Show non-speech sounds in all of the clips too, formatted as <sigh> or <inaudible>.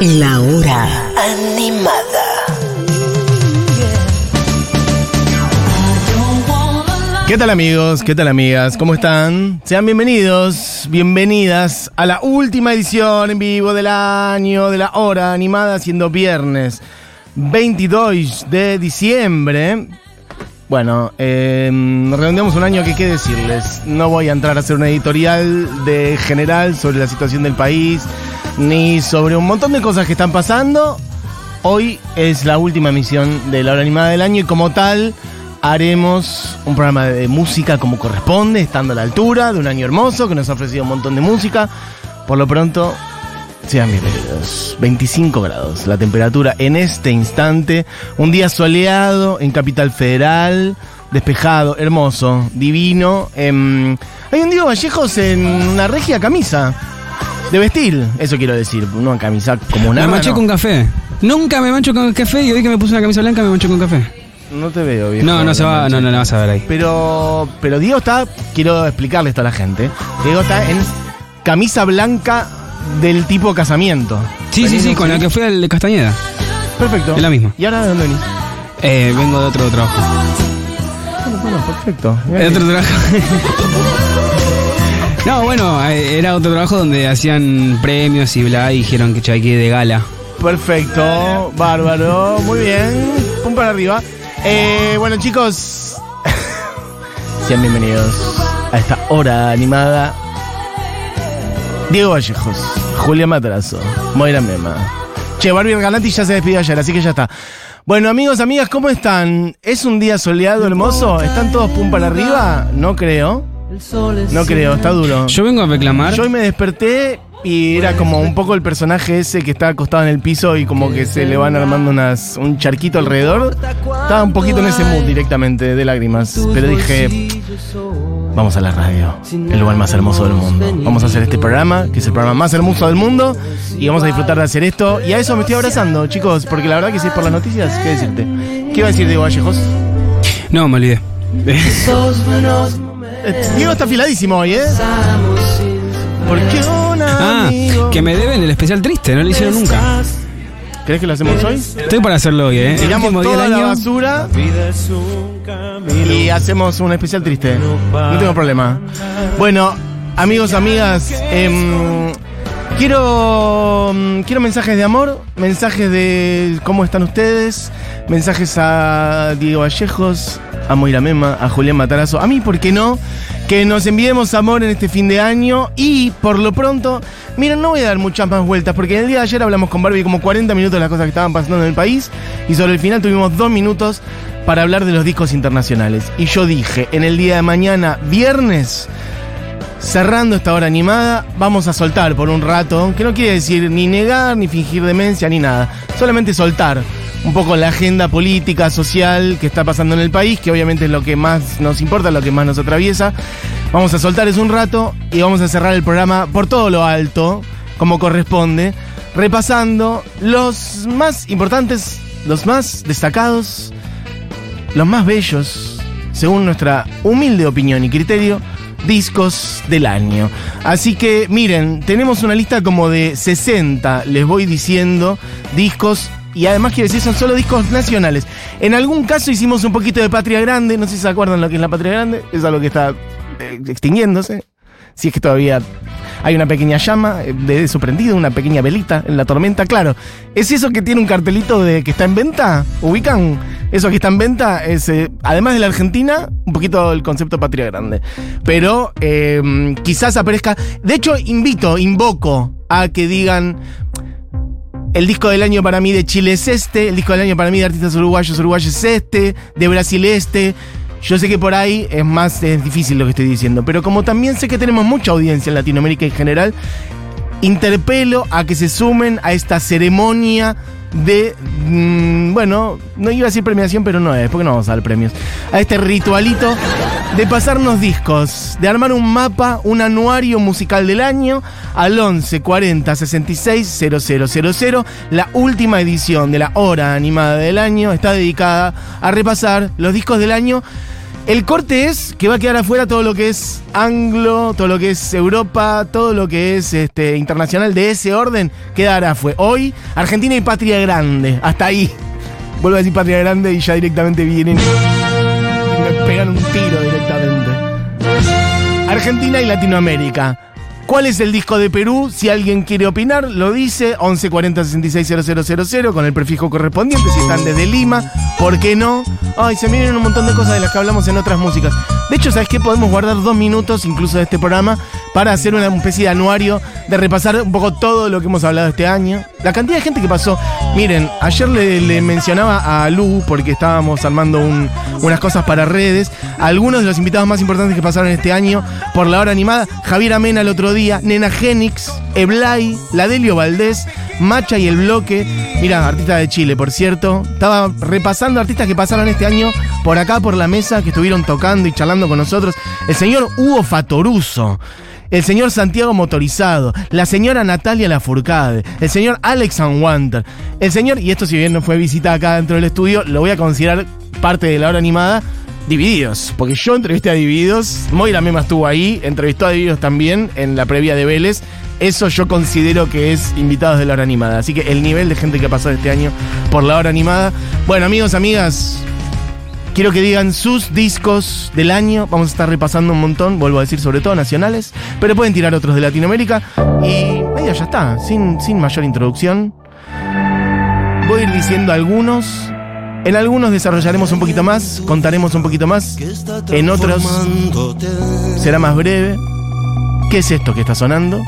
La hora animada. ¿Qué tal amigos? ¿Qué tal amigas? ¿Cómo están? Sean bienvenidos, bienvenidas a la última edición en vivo del año de la hora animada, siendo viernes 22 de diciembre. Bueno, eh, redondeamos un año que qué decirles. No voy a entrar a hacer una editorial de general sobre la situación del país, ni sobre un montón de cosas que están pasando. Hoy es la última emisión de la hora animada del año y como tal haremos un programa de música como corresponde, estando a la altura de un año hermoso que nos ha ofrecido un montón de música. Por lo pronto, sean bienvenidos. 25 grados la temperatura en este instante. Un día soleado en Capital Federal, despejado, hermoso, divino. Em, hay un Diego Vallejos en una regia camisa. De vestir, eso quiero decir, no camisa como una. Me manché con café. Nunca me mancho con café y hoy que me puse una camisa blanca me mancho con café. No te veo, viejo. No, no se va, no, no la vas a ver ahí. Pero, pero Diego está, quiero explicarle esto a la gente. Diego está en camisa blanca del tipo casamiento. Sí, sí, sí, con la que fui al de Castañeda. Perfecto. Es la misma. ¿Y ahora de dónde venís? Eh, vengo de otro trabajo. Bueno, bueno, perfecto. De otro trabajo. <laughs> no, bueno, eh, era otro trabajo donde hacían premios y bla, y dijeron que hay que ir de gala. Perfecto, bárbaro, muy bien. Pum para arriba. Eh, bueno, chicos, <laughs> sean bienvenidos a esta hora animada. Diego Vallejos, Julia Matrazo, Moira Mema. Che, Barbie Ganati ya se despidió ayer, así que ya está. Bueno, amigos, amigas, ¿cómo están? ¿Es un día soleado, hermoso? ¿Están todos pum para arriba? No creo. No creo, está duro. Yo vengo a reclamar. Yo hoy me desperté y era como un poco el personaje ese que está acostado en el piso y como que se le van armando unas, un charquito alrededor. Estaba un poquito en ese mood directamente de lágrimas. Pero dije, vamos a la radio, el lugar más hermoso del mundo. Vamos a hacer este programa, que es el programa más hermoso del mundo. Y vamos a disfrutar de hacer esto. Y a eso me estoy abrazando, chicos, porque la verdad que si es por las noticias, ¿qué decirte? ¿Qué iba a decir Diego Vallejos? No, me olvidé. Eh, Diego está afiladísimo hoy, ¿eh? Porque un Ah, que me deben el especial triste, no lo hicieron nunca. ¿Querés que lo hacemos hoy? Estoy para hacerlo hoy, ¿eh? Tiramos día toda del la año. basura y hacemos un especial triste. No tengo problema. Bueno, amigos, amigas, em, quiero, mm, quiero mensajes de amor, mensajes de cómo están ustedes, mensajes a Diego Vallejos, a Moira Mema, a Julián Matarazo, a mí, ¿por qué no? Que nos enviemos amor en este fin de año y por lo pronto, miren, no voy a dar muchas más vueltas porque en el día de ayer hablamos con Barbie como 40 minutos de las cosas que estaban pasando en el país y sobre el final tuvimos dos minutos para hablar de los discos internacionales. Y yo dije, en el día de mañana, viernes, cerrando esta hora animada, vamos a soltar por un rato, que no quiere decir ni negar, ni fingir demencia, ni nada, solamente soltar un poco la agenda política, social que está pasando en el país, que obviamente es lo que más nos importa, lo que más nos atraviesa. Vamos a soltar eso un rato y vamos a cerrar el programa por todo lo alto, como corresponde, repasando los más importantes, los más destacados, los más bellos, según nuestra humilde opinión y criterio, discos del año. Así que miren, tenemos una lista como de 60, les voy diciendo, discos. Y además quiero decir, son solo discos nacionales. En algún caso hicimos un poquito de Patria Grande, no sé si se acuerdan lo que es la Patria Grande, es algo que está eh, extinguiéndose. Si es que todavía hay una pequeña llama eh, de eso prendido, una pequeña velita en la tormenta. Claro, es eso que tiene un cartelito de que está en venta. ¿Ubican? Eso que está en venta eh, además de la Argentina, un poquito el concepto patria grande. Pero eh, quizás aparezca. De hecho, invito, invoco a que digan. El disco del año para mí de Chile es este, el disco del año para mí de artistas uruguayos uruguayos es este, de Brasil este. Yo sé que por ahí es más es difícil lo que estoy diciendo, pero como también sé que tenemos mucha audiencia en Latinoamérica en general, interpelo a que se sumen a esta ceremonia de, mm, bueno, no iba a decir premiación, pero no es, porque no vamos a dar premios, a este ritualito de pasarnos discos, de armar un mapa, un anuario musical del año al 11 40 66 000. La última edición de la hora animada del año está dedicada a repasar los discos del año El corte es que va a quedar afuera todo lo que es anglo, todo lo que es Europa, todo lo que es este, internacional de ese orden, quedará fue. Hoy, Argentina y Patria Grande. Hasta ahí. Vuelvo a decir Patria Grande y ya directamente vienen y me pegan un tiro directamente. Argentina y Latinoamérica. ¿Cuál es el disco de Perú? Si alguien quiere opinar, lo dice 1140 66 con el prefijo correspondiente. Si están desde Lima, ¿por qué no? Ay, se miren un montón de cosas de las que hablamos en otras músicas. De hecho, ¿sabes qué? Podemos guardar dos minutos incluso de este programa para hacer una especie de anuario de repasar un poco todo lo que hemos hablado este año. La cantidad de gente que pasó. Miren, ayer le, mencionaba a Lu, porque estábamos armando unas cosas para redes, algunos de los invitados más importantes que pasaron este año por la hora animada. Javier Amena el otro día, Nena Genix, Eblay, Ladelio Valdés, Macha y el Bloque. Mira, artista de Chile, por cierto. Estaba repasando artistas que pasaron este año por acá, por la mesa, que estuvieron tocando y charlando con nosotros. El señor Hugo Fatoruso. El señor Santiago Motorizado, la señora Natalia Lafourcade, el señor Alex Anwander, el señor, y esto si bien no fue visita acá dentro del estudio, lo voy a considerar parte de la hora animada, Divididos, porque yo entrevisté a Divididos, Moira Mema estuvo ahí, entrevistó a Divididos también en la previa de Vélez. Eso yo considero que es invitados de la hora animada. Así que el nivel de gente que ha pasado este año por la hora animada. Bueno, amigos, amigas, quiero que digan sus discos del año. Vamos a estar repasando un montón, vuelvo a decir, sobre todo nacionales. Pero pueden tirar otros de Latinoamérica. Y medio ya está, sin, sin mayor introducción. Voy a ir diciendo algunos en algunos desarrollaremos un poquito más, contaremos un poquito más. En otros será más breve. ¿Qué es esto que está sonando?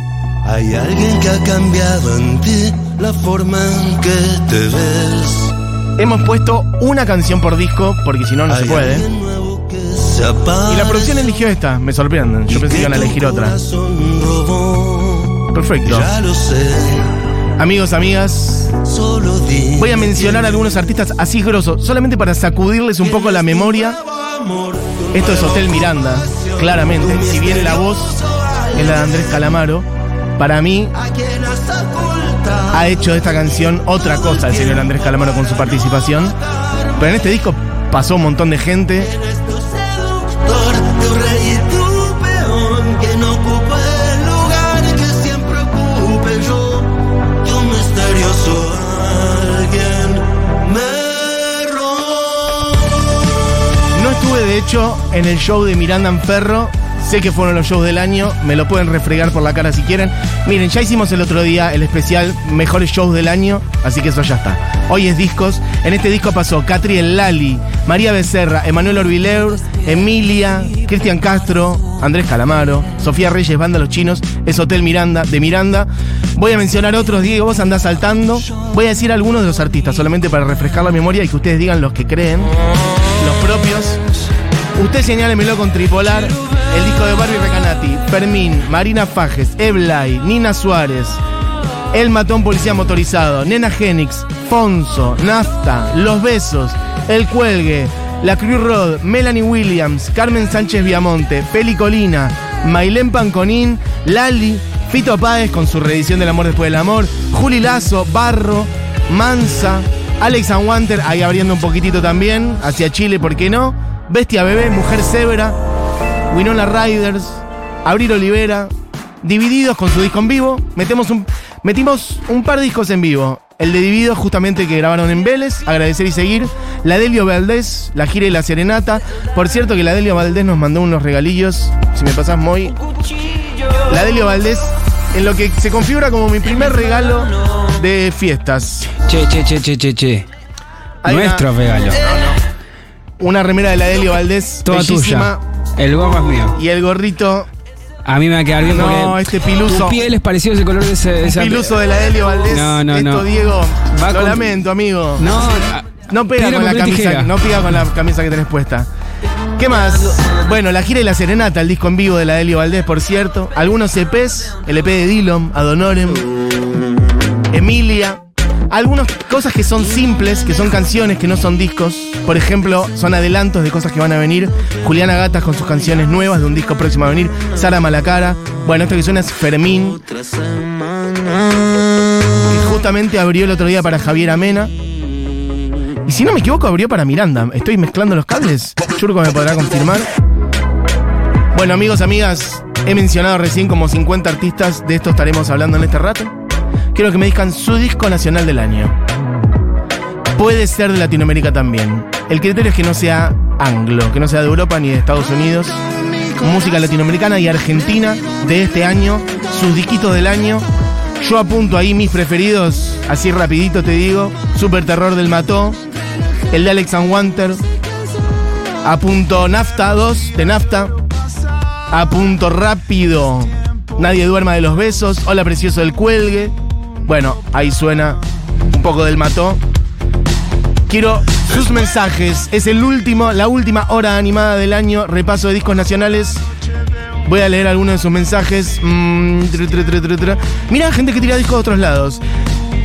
Hay alguien que ha cambiado en ti la forma en que te ves. Hemos puesto una canción por disco porque si no, no se puede. Y la producción eligió esta, me sorprenden. Yo pensé que iban a elegir otra. Perfecto. Ya lo sé. Amigos, amigas, voy a mencionar algunos artistas así grosos, solamente para sacudirles un poco la memoria. Esto es Hotel Miranda, claramente. Si bien la voz es la de Andrés Calamaro, para mí ha hecho de esta canción otra cosa el señor Andrés Calamaro con su participación. Pero en este disco pasó un montón de gente. Hecho en el show de Miranda Ferro. Sé que fueron los shows del año, me lo pueden refregar por la cara si quieren. Miren, ya hicimos el otro día el especial Mejores Shows del Año, así que eso ya está. Hoy es discos. En este disco pasó Catriel Lali, María Becerra, Emanuel Orbileur, Emilia, Cristian Castro, Andrés Calamaro, Sofía Reyes, Banda Los Chinos, es Hotel Miranda, de Miranda. Voy a mencionar otros, Diego, vos andás saltando. Voy a decir algunos de los artistas, solamente para refrescar la memoria y que ustedes digan los que creen, los propios. Usted señálemelo con Tripolar, el disco de Barbie Recanati, Fermín, Marina Fajes, Eblay, Nina Suárez, El Matón Policía Motorizado, Nena Genix, Fonso, Nafta, Los Besos, El Cuelgue, La Cruz Road, Melanie Williams, Carmen Sánchez Viamonte, Peli Colina, Mailén Panconín, Lali, Fito Páez con su reedición del Amor Después del Amor, Juli Lazo, Barro, Mansa, Alex Anwanter, ahí abriendo un poquitito también, hacia Chile, ¿por qué no? Bestia Bebé, Mujer Zebra, Winona Riders, Abril Olivera, divididos con su disco en vivo. Metemos un, metimos un par de discos en vivo. El de Divididos, justamente que grabaron en Vélez, agradecer y seguir. La Delio Valdés, la gira y la serenata. Por cierto, que la Delio Valdés nos mandó unos regalillos. Si me pasas muy. La Delio Valdés, en lo que se configura como mi primer regalo de fiestas. Che, che, che, che, che, che. Nuestro regalo una remera de la Delio Valdés. Toda tuya. El gorro es mío. Y el gorrito. A mí me va a quedar bien no, este piluso. Tu piel es parecido a ese color de ese. Un piluso de la Delio Valdés. No, no, Esto, no. Diego. lo lamento, amigo. No, no pega con la camisa. No pega con la camisa que tenés puesta. ¿Qué más? Bueno, la gira y la serenata, el disco en vivo de la Delio Valdés, por cierto. Algunos EPs, el EP de Dillon, Adonorem, Emilia. Algunas cosas que son simples, que son canciones, que no son discos. Por ejemplo, son adelantos de cosas que van a venir. Juliana Gatas con sus canciones nuevas de un disco próximo a venir. Sara Malacara. Bueno, esto que suena es Fermín. Que justamente abrió el otro día para Javier Amena. Y si no me equivoco, abrió para Miranda. ¿Estoy mezclando los cables? Yurko me podrá confirmar. Bueno, amigos, amigas, he mencionado recién como 50 artistas, de esto estaremos hablando en este rato. Quiero que me digan su disco nacional del año. Puede ser de Latinoamérica también. El criterio es que no sea anglo, que no sea de Europa ni de Estados Unidos. Música latinoamericana y argentina de este año, sus disquitos del año. Yo apunto ahí mis preferidos, así rapidito te digo. Super Terror del Mató, el de Alex and Wanter. Apunto Nafta 2 de Nafta. Apunto rápido. Nadie duerma de los besos. Hola precioso del cuelgue. Bueno, ahí suena un poco del mató. Quiero sus mensajes. Es el último, la última hora animada del año. Repaso de discos nacionales. Voy a leer algunos de sus mensajes. Mm, Mira, gente que tira discos de otros lados.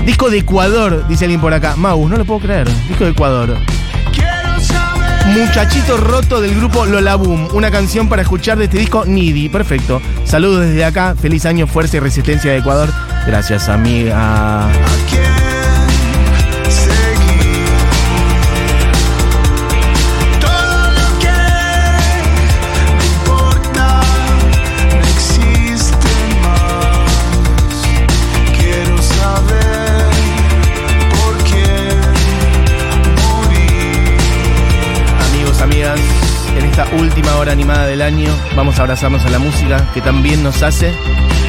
Disco de Ecuador, dice alguien por acá. Mau, no lo puedo creer. Disco de Ecuador. Muchachito roto del grupo Lola Boom. Una canción para escuchar de este disco Nidi. Perfecto. Saludos desde acá. Feliz año, fuerza y resistencia de Ecuador. Gracias, amiga. última hora animada del año. Vamos a abrazarnos a la música que también nos hace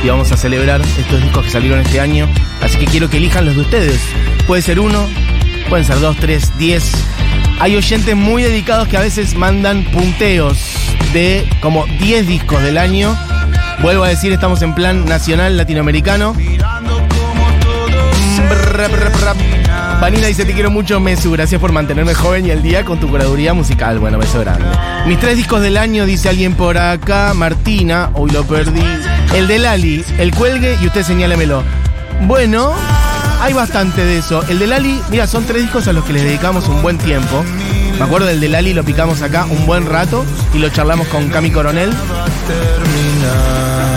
y vamos a celebrar estos discos que salieron este año. Así que quiero que elijan los de ustedes. Puede ser uno, pueden ser dos, tres, diez. Hay oyentes muy dedicados que a veces mandan punteos de como 10 discos del año. Vuelvo a decir, estamos en plan nacional latinoamericano. Vanina dice, te quiero mucho, Mesu. Gracias por mantenerme joven y al día con tu curaduría musical. Bueno, beso grande. Mis tres discos del año, dice alguien por acá. Martina, hoy lo perdí. El de Lali, el cuelgue y usted señálemelo. Bueno, hay bastante de eso. El de Lali, mira, son tres discos a los que les dedicamos un buen tiempo. Me acuerdo del de Lali, lo picamos acá un buen rato y lo charlamos con Cami Coronel.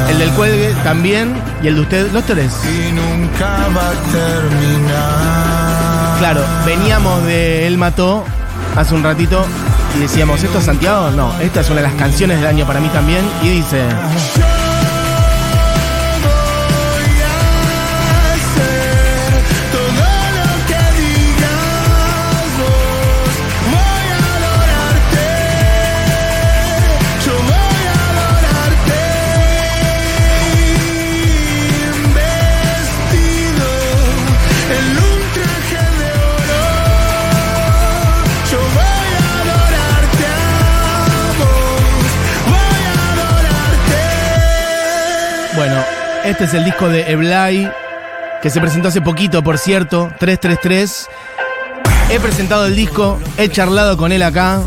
El del cuelgue también y el de usted, los tres. Y nunca va a terminar. Claro, veníamos de Él Mató hace un ratito y decíamos, ¿esto es Santiago? No, esta es una de las canciones del año para mí también. Y dice... Este es el disco de Eblay, que se presentó hace poquito, por cierto, 333. He presentado el disco, he charlado con él acá,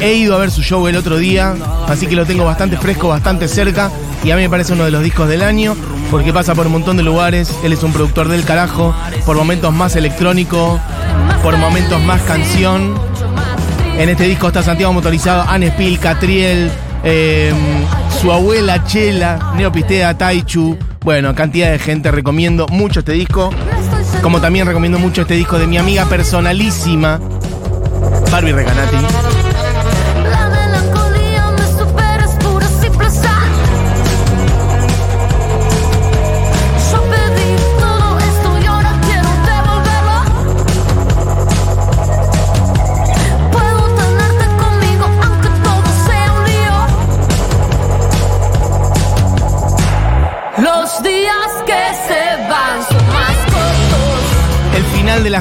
he ido a ver su show el otro día, así que lo tengo bastante fresco, bastante cerca, y a mí me parece uno de los discos del año, porque pasa por un montón de lugares, él es un productor del carajo, por momentos más electrónico, por momentos más canción. En este disco está Santiago Motorizado, Anne Spill, Catriel, eh, su abuela Chela, Neopistea, Taichu, bueno, cantidad de gente, recomiendo mucho este disco. Como también recomiendo mucho este disco de mi amiga personalísima, Barbie Recanati.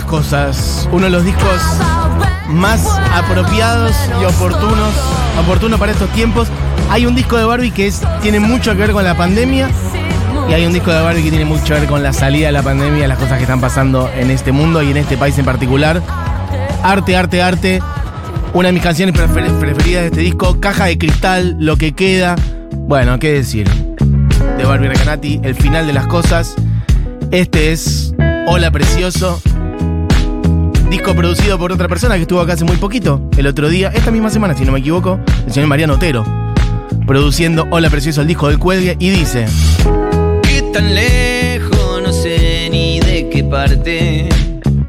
Cosas, uno de los discos más apropiados y oportunos, oportuno para estos tiempos. Hay un disco de Barbie que es, tiene mucho que ver con la pandemia y hay un disco de Barbie que tiene mucho que ver con la salida de la pandemia, las cosas que están pasando en este mundo y en este país en particular. Arte, arte, arte. Una de mis canciones preferidas de este disco, Caja de Cristal, Lo que queda. Bueno, qué decir. De Barbie Recanati, el final de las cosas. Este es Hola Precioso, Disco producido por otra persona que estuvo acá hace muy poquito, el otro día, esta misma semana, si no me equivoco, el señor Mariano Otero, produciendo Hola Precioso, el disco del cuelgue, y dice: ¿Qué tan lejos? No sé ni de qué parte.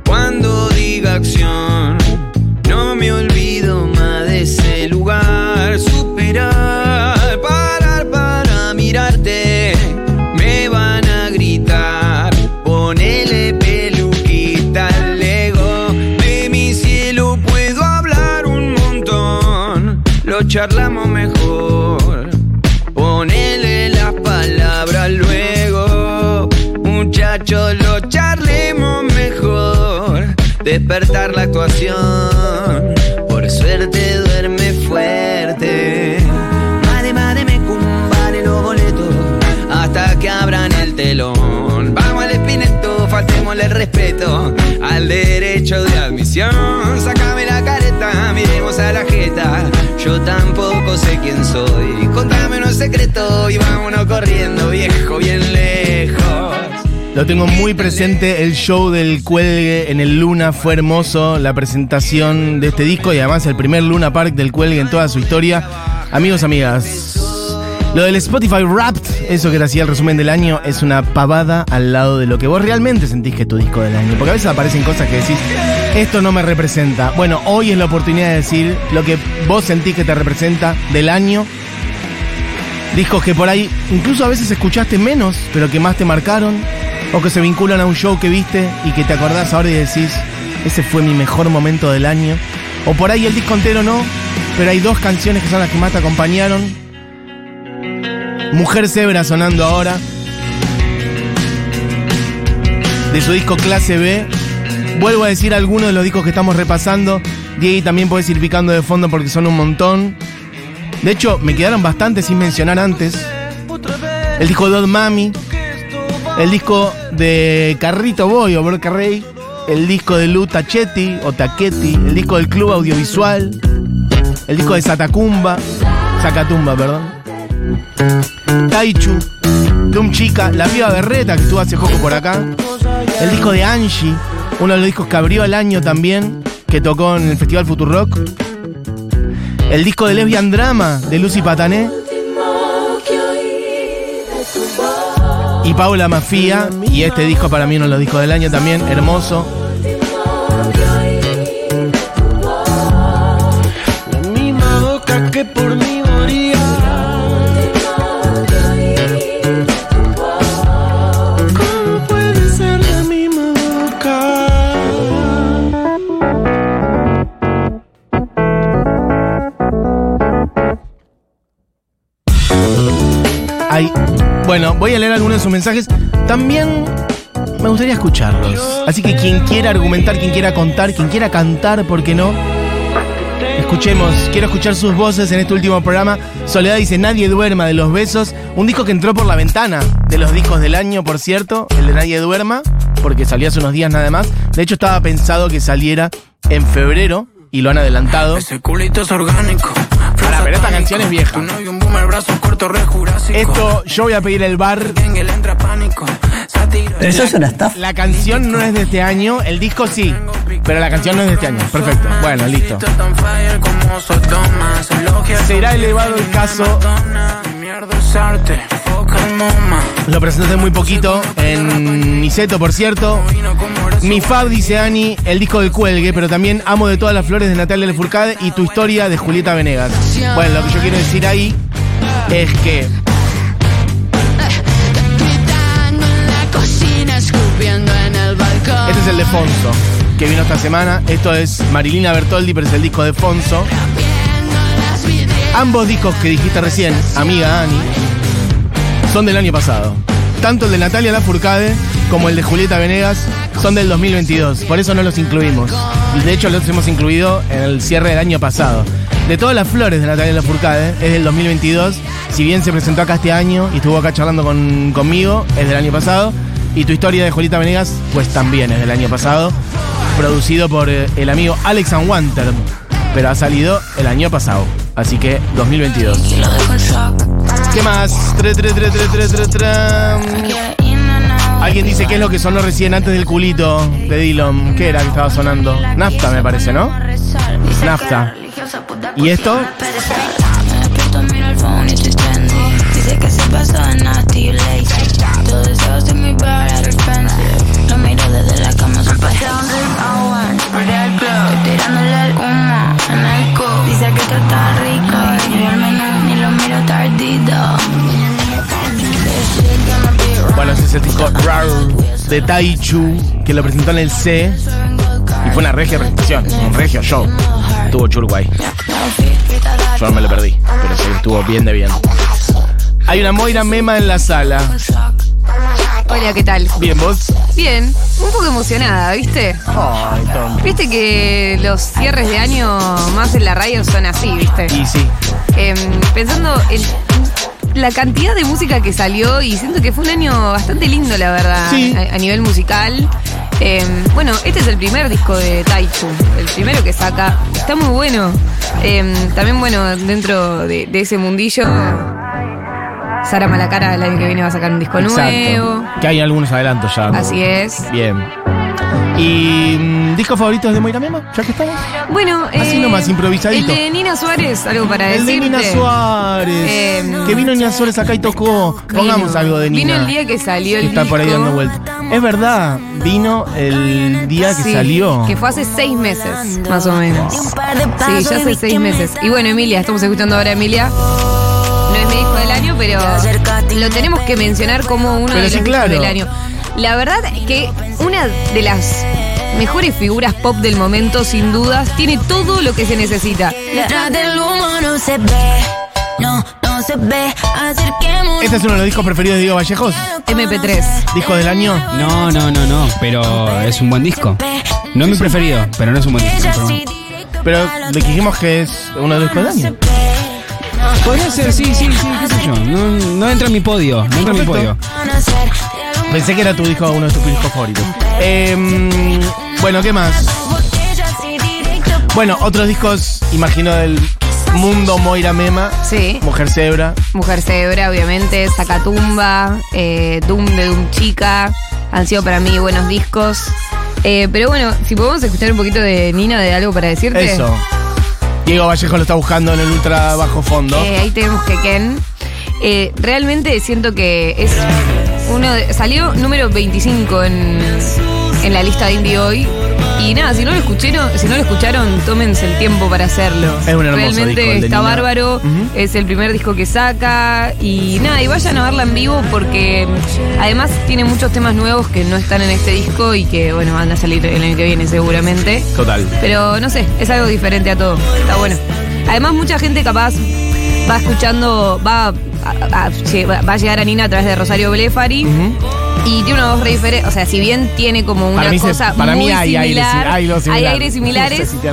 Cuando diga acción, Lo tengo muy presente, el show del cuelgue en el Luna fue hermoso, la presentación de este disco y además el primer Luna Park del cuelgue en toda su historia. Amigos, amigas, lo del Spotify Wrapped, eso que te hacía el resumen del año, es una pavada al lado de lo que vos realmente sentís que es tu disco del año. Porque a veces aparecen cosas que decís, esto no me representa. Bueno, hoy es la oportunidad de decir lo que vos sentís que te representa del año. Discos que por ahí incluso a veces escuchaste menos, pero que más te marcaron. O que se vinculan a un show que viste y que te acordás ahora y decís, ese fue mi mejor momento del año. O por ahí el disco entero no, pero hay dos canciones que son las que más te acompañaron. Mujer Zebra sonando ahora. De su disco Clase B. Vuelvo a decir algunos de los discos que estamos repasando. Diego también puedes ir picando de fondo porque son un montón. De hecho, me quedaron bastantes sin mencionar antes. El disco de Odd Mami. El disco de Carrito Boy o Bro Carrey. El disco de Lu Tachetti o Taquetti. El disco del Club Audiovisual. El disco de Satacumba. Zacatumba, perdón. Taichu. De un chica. La Viva Berreta que estuvo hace poco por acá. El disco de Angie. Uno de los discos que abrió el año también. Que tocó en el Festival Futurock. El disco de Lesbian Drama de Lucy Patané. Y Paula Mafia. Y este disco para mí uno de los discos del año también. Hermoso. Voy a leer algunos de sus mensajes. También me gustaría escucharlos. Así que quien quiera argumentar, quien quiera contar, quien quiera cantar, ¿por qué no? Escuchemos, quiero escuchar sus voces en este último programa. Soledad dice Nadie duerma de los besos. Un disco que entró por la ventana de los discos del año, por cierto, el de Nadie duerma, porque salió hace unos días nada más. De hecho, estaba pensado que saliera en febrero y lo han adelantado. Ese culito es orgánico. Pará, pero esta canción es vieja. Esto, yo voy a pedir el bar. Eso es una estafa. La canción no es de este año, el disco sí, pero la canción no es de este año. Perfecto. Bueno, listo. Será elevado el caso. Lo presenté muy poquito en Niceto, por cierto. Mi Fab, dice Ani, el disco del cuelgue, pero también Amo de todas las flores de Natalia Lafourcade y Tu historia de Julieta Venegas. Bueno, lo que yo quiero decir ahí es que este es el de Fonso, que vino esta semana. Esto es Marilina Bertoldi, pero es el disco de Fonso. Ambos discos que dijiste recién, amiga Ani, son del año pasado. Tanto el de Natalia Lafourcade como el de Julieta Venegas son del 2022. Por eso no los incluimos. De hecho, los hemos incluido en el cierre del año pasado. De todas las flores de Natalia Lafourcade, es del 2022. Si bien se presentó acá este año y estuvo acá charlando con- conmigo, es del año pasado. Y tu historia de Julieta Venegas, pues también es del año pasado. Producido por eh, el amigo Alex Wanter. Pero ha salido el año pasado. Así que 2022. En. ¿Qué más? In and out. Alguien dice que es lo que sonó recién antes del culito de Dillon. ¿Qué era que estaba sonando? Nafta, me parece, ¿no? Nafta. ¿Y esto? Dice que se pasó de nasty lazy. Tus deseos de mi bar el disco de Taichu, que lo presentó en el C. Y fue una regia presentación, un regio show. Estuvo Churguay. Yo no me lo perdí, pero sí estuvo bien de bien. Hay una Moira Mema en la sala. Hola, ¿qué tal? Bien, vos. Bien, un poco emocionada, ¿viste? Ay, tonto. Viste que los cierres de año más en la radio son así, ¿viste? Y sí. Em, pensando en la cantidad de música que salió y siento que fue un año bastante lindo, la verdad, Sí. a, a nivel musical. Em, bueno, este es el primer disco de Taichu, el primero que saca. Está muy bueno. Em, también, bueno, dentro de, de ese mundillo, Sara Malacara el año que viene va a sacar un disco nuevo. Que hay algunos adelantos ya. Así es. Bien. ¿Y mm, discos favoritos de Moira Mema? Ya que estamos. Bueno, Así eh, nomás, improvisadito. El de Nina Suárez, algo para El de decirte. Nina Suárez. Eh, que vino Nina Suárez acá y tocó. Pongamos Vino. algo de Nina. Vino el día que salió el que está por ahí disco. dando vuelta. Es verdad, vino el día que Sí, salió. Que fue hace seis meses, más o menos. Sí, ya hace seis meses. Y bueno, Emilia, estamos escuchando ahora a Emilia. No es mi disco del año, pero lo tenemos que mencionar como uno Pero de los sí, discos claro. del año. La verdad que una de las mejores figuras pop del momento, sin dudas, tiene todo lo que se necesita. Detrás del humo no se ve, no, no se ve. Acerquemos. Este es uno de los discos preferidos de Diego Vallejos. MP3. Disco del año. No, no, no, no, pero es un buen disco. No es mi preferido, pero no es un buen disco. pero. Pero le dijimos que es uno de los discos del año. Podría ser, sí, sí, sí, qué sé yo. No, no entra en mi podio, no entra en mi podio. Pensé que era tu disco, uno de tus discos favoritos. Em, bueno, ¿qué más? Bueno, otros discos, imagino, del mundo Moira Mema. Sí. Mujer Zebra. Mujer Cebra, obviamente, Sacatumba, eh, Doom de Doom Chica, han sido para mí buenos discos. Eh, pero bueno, si podemos escuchar un poquito de Nina de algo para decirte. Eso. Diego Vallejo lo está buscando en el ultra bajo fondo. Eh, ahí tenemos que Ken. Eh, realmente siento que es uno de- salió número 25 en, en la lista de indie hoy. Y nada, si no lo escucharon, si no lo escucharon, tómense el tiempo para hacerlo. Es un hermoso Realmente disco, el de está Nina. bárbaro. Es el primer disco que saca. Y nada, y vayan a verla en vivo porque además tiene muchos temas nuevos que no están en este disco y que bueno, van a salir el año que viene seguramente. Total. Pero no sé, es algo diferente a todo. Está bueno. Además, mucha gente capaz va escuchando, va a, a- a- va a llegar a Nina a través de Rosario Blefari. Y tiene una voz re diferente. O sea, si bien tiene como una para mí, se- cosa para muy mí hay similar, hay algo similar. aires similares. No sé si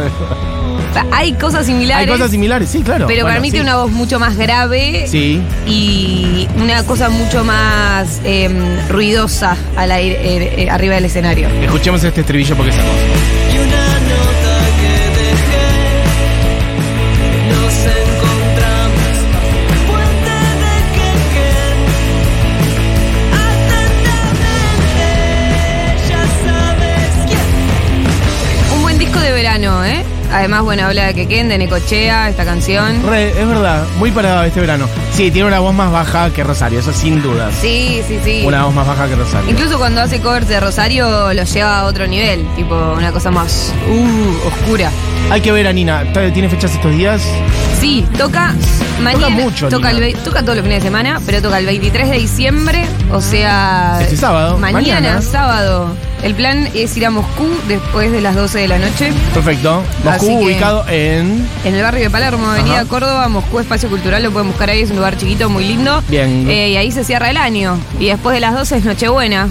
hay cosas similares. Hay cosas similares, sí, claro. Pero para mí sí. tiene una voz mucho más grave Sí. y una cosa mucho más em, ruidosa al aire, eh, eh, arriba del escenario. Escuchemos este estribillo porque es hermoso. Además, bueno, habla de Quequén, de Necochea, esta canción. Re, es verdad, muy para este verano. Sí, tiene una voz más baja que Rosario, eso sin duda. Sí, sí, sí. Una voz más baja que Rosario. Incluso cuando hace covers de Rosario lo lleva a otro nivel, tipo una cosa más uh, oscura. Hay que ver a Nina. ¿Tiene fechas estos días? Sí, toca mañana. mucho, toca, el toca todos los fines de semana, pero toca el 23 de diciembre, o sea. Este sábado, Mañana, mañana. sábado. El plan es ir a Moscú después de las 12 de la noche. Perfecto. Moscú que- ubicado en. En el barrio de Palermo, Avenida Ajá. Córdoba, Moscú Espacio Cultural, lo pueden buscar ahí, es un lugar chiquito, muy lindo. Bien. Eh, y ahí se cierra el año. Y después de las 12 es Nochebuena.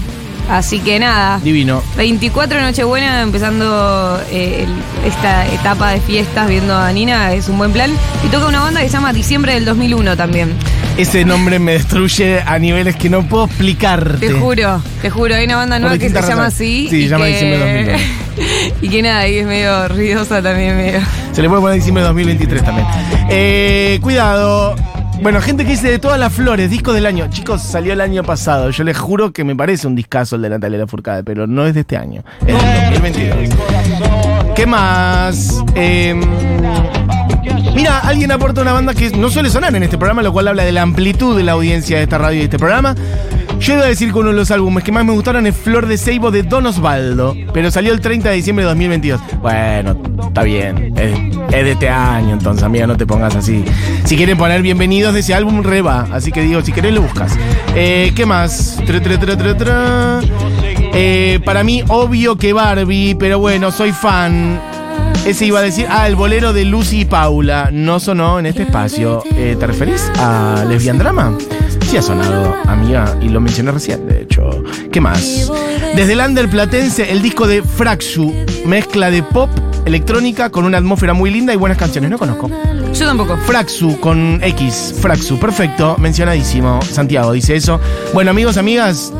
Así que nada. Divino. 24 de Nochebuena, empezando eh, el- esta etapa de fiestas, viendo a Nina, es un buen plan. Y toca una banda que se llama Diciembre del 2001 también. Ese nombre me destruye a niveles que no puedo explicarte. Te juro, te juro, hay una banda nueva que se distintas llama razones. así. Sí, y se llama que- Diciembre 2001. <laughs> y que nada, y es medio ruidosa también, medio. Se le puede poner diciembre de 2023 también. Eh, cuidado. Bueno, gente que dice de todas las flores, disco del año. Chicos, salió el año pasado. Yo les juro que me parece un discazo el de Natalia Lafourcade, pero no es de este año. Es del 2022. ¿Qué más? Eh, mira, alguien aporta una banda que no suele sonar en este programa, lo cual habla de la amplitud de la audiencia de esta radio y de este programa. Yo iba a decir que uno de los álbumes que más me gustaron es Flor de Seibo de Don Osvaldo, pero salió el 30 de diciembre de 2022. Bueno, está bien, es, de este año, entonces, amiga, no te pongas así. Si quieren poner bienvenidos de ese álbum, reba. Así que digo, si querés lo buscas. Eh, ¿Qué más? Tra, tra, tra. Eh, para mí, obvio que Barbie, pero bueno, soy fan. Ese iba a decir, ah, el bolero de Lucy y Paula no sonó en este espacio. Eh, ¿Te referís a Lesbian Drama? Sí, ha sonado, amiga, y lo mencioné recién, de hecho. ¿Qué más? Desde el Under Platense, el disco de Fraxu, mezcla de pop, electrónica, con una atmósfera muy linda y buenas canciones. No conozco. Yo tampoco. Fraxu con X, Fraxu, perfecto, mencionadísimo. Santiago dice eso. Bueno, amigos, amigas,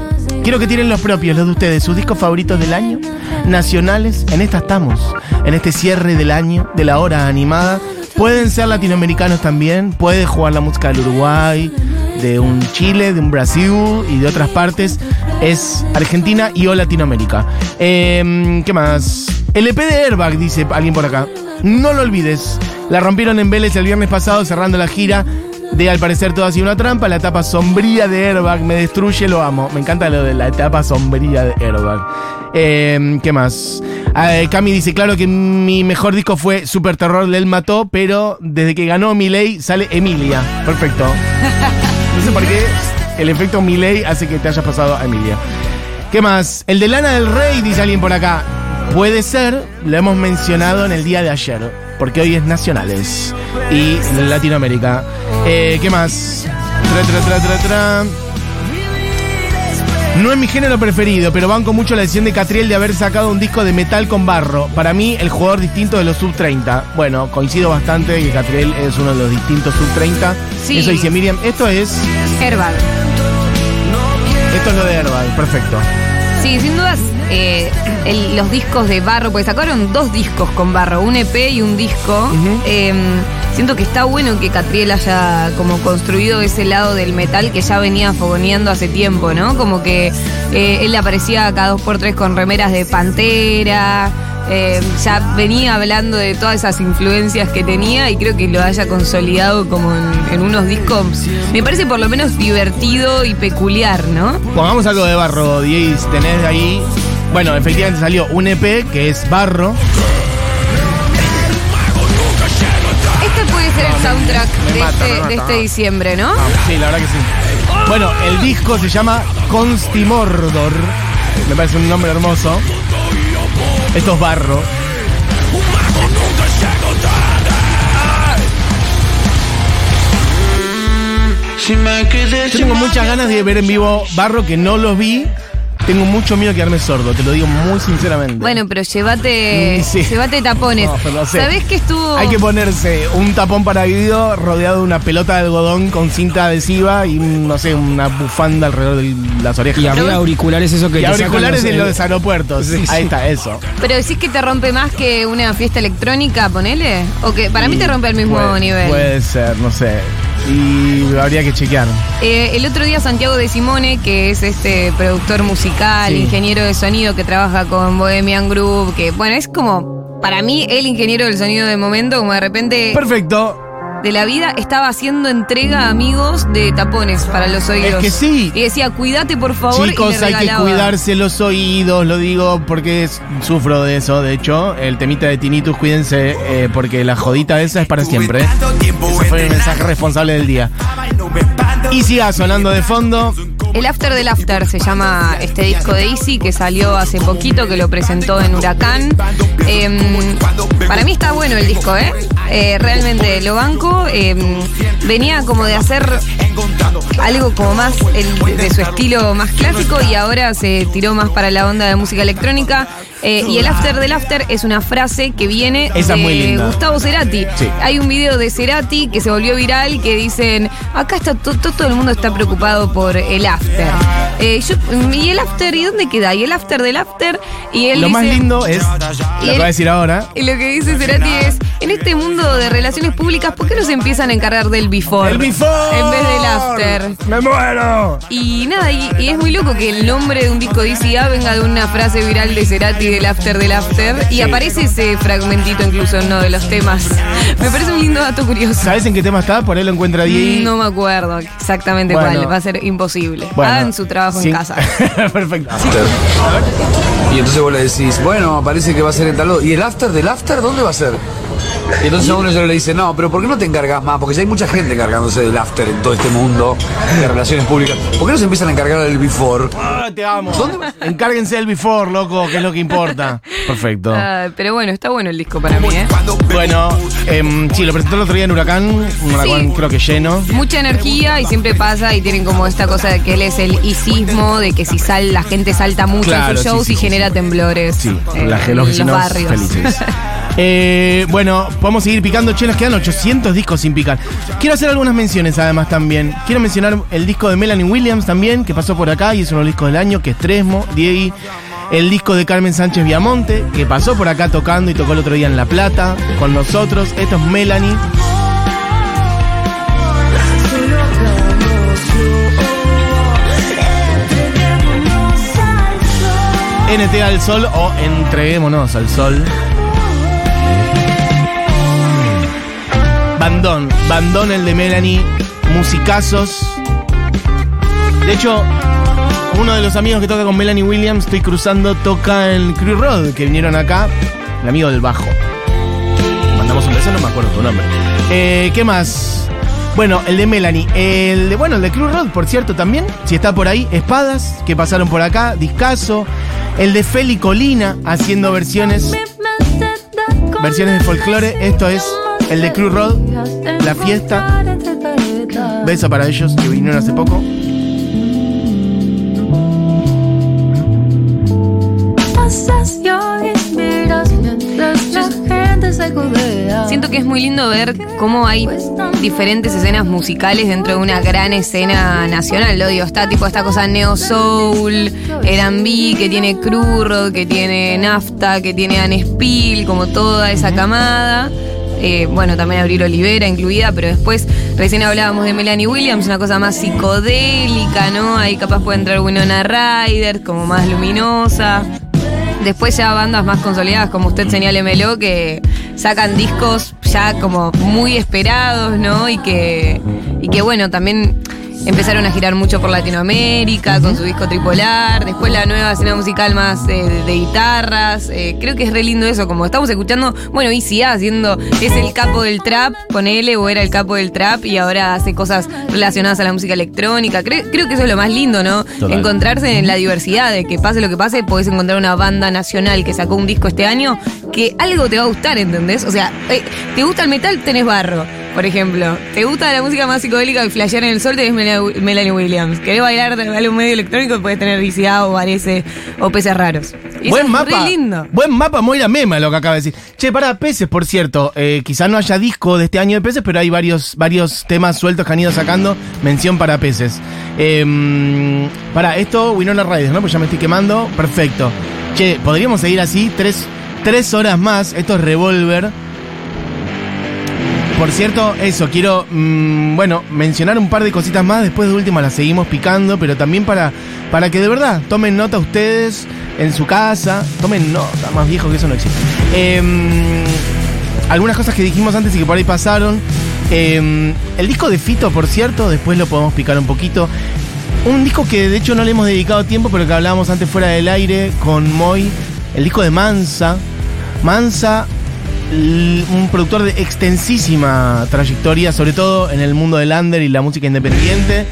quiero que tienen los propios, los de ustedes, sus discos favoritos del año, nacionales. En esta estamos, en este cierre del año, de la hora animada. Pueden ser latinoamericanos también, puede jugar la música del Uruguay, de un Chile, de un Brasil y de otras partes. Es Argentina y o Latinoamérica. Em, ¿Qué más? El EP de Airbag, dice alguien por acá. No lo olvides. La rompieron en Vélez el viernes pasado cerrando la gira de al parecer todo ha una trampa. La etapa sombría de Airbag me destruye, lo amo. Me encanta lo de la etapa sombría de Airbag. Eh, ¿Qué más? Eh, Cami dice, claro que mi mejor disco fue Super Terror del Mató, pero desde que ganó Miley sale Emilia. Perfecto. <laughs> No sé por qué el efecto Miley hace que te hayas pasado a Emilia. ¿Qué más? El de Lana del Rey, dice alguien por acá. Puede ser, lo hemos mencionado en el día de ayer, porque hoy es Nacionales y Latinoamérica. Eh, ¿Qué más? No es mi género preferido, pero banco mucho la decisión de Catriel de haber sacado un disco de metal con barro. Para mí, el jugador distinto de los sub 30. Bueno, coincido bastante que Catriel es uno de los distintos sub 30. Sí. Eso dice Miriam. Esto es. Airbag. Esto es lo de Herbal, perfecto. Sí, sin dudas, eh, el- los discos de barro, porque sacaron dos discos con barro, un EP y un disco. Ujú. Eh, siento que está bueno que Catriel haya como construido ese lado del metal que ya venía fogoneando hace tiempo, ¿no? Como que eh, él aparecía cada dos por tres con remeras de Pantera. eh, ya venía hablando de todas esas influencias que tenía y creo que lo haya consolidado como en, en unos discos, me parece por lo menos divertido y peculiar, ¿no? Pongamos algo de barro, Diez. Tenés ahí. Bueno, efectivamente salió un EP que es barro. Ser el soundtrack me de, mata, este, de este diciembre, ¿no? Sí, la verdad que sí. Bueno, el disco se llama Constimordor. Me parece un nombre hermoso. Esto es barro. Yo tengo muchas ganas de ver en vivo barro que no los vi. Tengo mucho miedo de quedarme sordo, te lo digo muy sinceramente. Bueno, pero llévate, <laughs> sí. llévate tapones. No, pero lo sé. ¿Sabés que estuvo? Hay que ponerse un tapón para video rodeado de una pelota de algodón con cinta adhesiva y, no sé, una bufanda alrededor de las orejas. Y auriculares, eso que Y te sacan auriculares los- en los aeropuertos. Sí, Ahí sí. está, eso. Pero decís que te rompe más que una fiesta electrónica, ponele. O que para mí te rompe al mismo puede- nivel. Puede ser, no sé. Y habría que chequear. Eh, el otro día Santiago de Simone, que es este productor musical, Sí. ingeniero de sonido que trabaja con Bohemian Group, que bueno, es como para mí el ingeniero del sonido de momento, como de repente Perfecto. De la vida estaba haciendo entrega a amigos de tapones para los oídos. Es que sí. Y decía, cuídate por favor. y Chicos, le hay que cuidarse los oídos, lo digo porque es- sufro de eso, de hecho. El temita de tinnitus, cuídense, eh, porque la jodita esa es para siempre. Ese fue el mensaje responsable del día. Y siga sonando de fondo. El After del After se llama este disco de Easy que salió hace poquito, que lo presentó en Huracán. Em, para mí está bueno el disco, ¿eh? Eh, realmente lo banco. Em, venía como de hacer algo como más el- de su estilo más clásico y ahora se tiró más para la onda de música electrónica. Eh, y el After del After es una frase que viene Esa de. Gustavo Cerati. Sí. Hay un video de Cerati que se volvió viral que dicen, acá está to- to- todo el mundo está preocupado por el after. Eh, yo- ¿Y el after? ¿Y dónde queda? ¿Y el after del after? Y él Lo más dice- lindo es, lo él- voy a decir ahora, y lo que dice Cerati es, en este mundo de relaciones públicas, ¿por qué no se empiezan a encargar del before? el before. En vez del after. ¡Me muero! Y nada, y, y es muy loco que el nombre de un disco de ICA venga de una frase viral de Cerati del after del after. Y aparece ese fragmentito incluso en uno de los temas. Me parece un lindo dato curioso. ¿Sabes en qué tema está? Por ahí lo encuentra Diego. No me acuerdo exactamente Bueno. cuál, va a ser imposible. Bueno, Hagan su trabajo <laughs> sí. en casa. Perfecto. Y entonces vos le decís, bueno, parece que va a ser en tal lado. ¿Y el after del after dónde va a ser? Y entonces a uno yo le dice, no, pero ¿por qué no te encargas más? Porque si hay mucha gente encargándose del after en todo este mundo de relaciones públicas, ¿por qué no se empiezan a encargar del before? Ah, te amo. Encárguense del before, loco, que es lo que importa. Perfecto. Ah, pero bueno, está bueno el disco para mí, ¿eh? Bueno, em, sí, lo presentó el otro día en Huracán, un Huracán creo que lleno. Mucha energía y siempre pasa y tienen como esta cosa de que él es el isismo, de que si sal, la gente salta mucho en Claro, sus sí, shows sí, y sí, genera temblores Sí, en, la, en los barrios. felices. <laughs> Eh, bueno, podemos seguir picando. Che, nos quedan 800 discos sin picar. Quiero hacer algunas menciones además también. Quiero mencionar el disco de Melanie Williams también, que pasó por acá y es uno de los discos del año, que es Tresmo, Diegui. El disco de Carmen Sánchez Viamonte, que pasó por acá tocando y tocó el otro día en La Plata con nosotros. Esto es Melanie. NT al sol o entreguémonos al sol. Bandón, bandón el de Melanie, musicazos. De hecho, uno de los amigos que toca con Melanie Williams, estoy cruzando, toca en Crew Road, que vinieron acá, el amigo del bajo. Mandamos un beso, no me acuerdo tu nombre. Eh, ¿Qué más? Bueno, el de Melanie. El de, bueno, el de Crew Road, por cierto, también. Si está por ahí, Espadas, que pasaron por acá, Discaso. El de Feli Colina, haciendo versiones. Versiones de folclore. Esto es el de Crew Road, La Fiesta. Beso para ellos que vinieron hace poco. Siento que es muy lindo ver cómo hay diferentes escenas musicales dentro de una gran escena nacional. Lo digo, está tipo esta cosa neo soul, R&B, que tiene Crurro, que tiene Nafta, que tiene Anne Spill, como toda esa camada. Eh, bueno, también Abril Olivera incluida, pero después recién hablábamos de Melanie Williams, una cosa más psicodélica, ¿no? Ahí capaz puede entrar Winona Ryder, como más luminosa. Después ya bandas más consolidadas, como usted señálemelo, que sacan discos ya como muy esperados, ¿no? Y que, y que bueno, también empezaron a girar mucho por Latinoamérica con su disco tripolar. Después la nueva escena musical más eh, de, de guitarras. Eh, creo que es re lindo eso, como estamos escuchando, bueno, ICA haciendo, es el capo del trap, ponele, o era el capo del trap y ahora hace cosas relacionadas a la música electrónica. Cre- creo que eso es lo más lindo, ¿no? Total. Encontrarse en la diversidad, de que pase lo que pase, podés encontrar una banda nacional que sacó un disco este año que algo te va a gustar, ¿entendés? O sea, eh, ¿te gusta el metal? Tenés barro, por ejemplo. ¿Te gusta la música más psicodélica y flashear en el sol? Tenés Mel- Melanie Williams. ¿Querés bailar algo medio electrónico? Puedes tener DCA o Varese o Peces Raros. Y eso Buen es mapa. re lindo. Buen mapa, Moira Mema, lo que acaba de decir. Che, para Peces, por cierto, eh, quizá no haya disco de este año de Peces, pero hay varios, varios temas sueltos que han ido sacando. Mención para Peces. Eh, para esto, Winona Ryder, ¿no? Pues ya me estoy quemando. Perfecto. Che, podríamos seguir así tres, tres horas más. Esto es Revolver. Por cierto, eso, quiero, mm, bueno, mencionar un par de cositas más, después de última las seguimos picando, pero también para, para que de verdad tomen nota ustedes en su casa, tomen nota, más viejo que eso no existe. Em, algunas cosas que dijimos antes y que por ahí pasaron. Em, el disco de Fito, por cierto, después lo podemos picar un poquito. Un disco que de hecho no le hemos dedicado tiempo, pero que hablábamos antes fuera del aire con Moy. El disco de Mansa. Mansa, un productor de extensísima trayectoria, sobre todo en el mundo del under y la música independiente.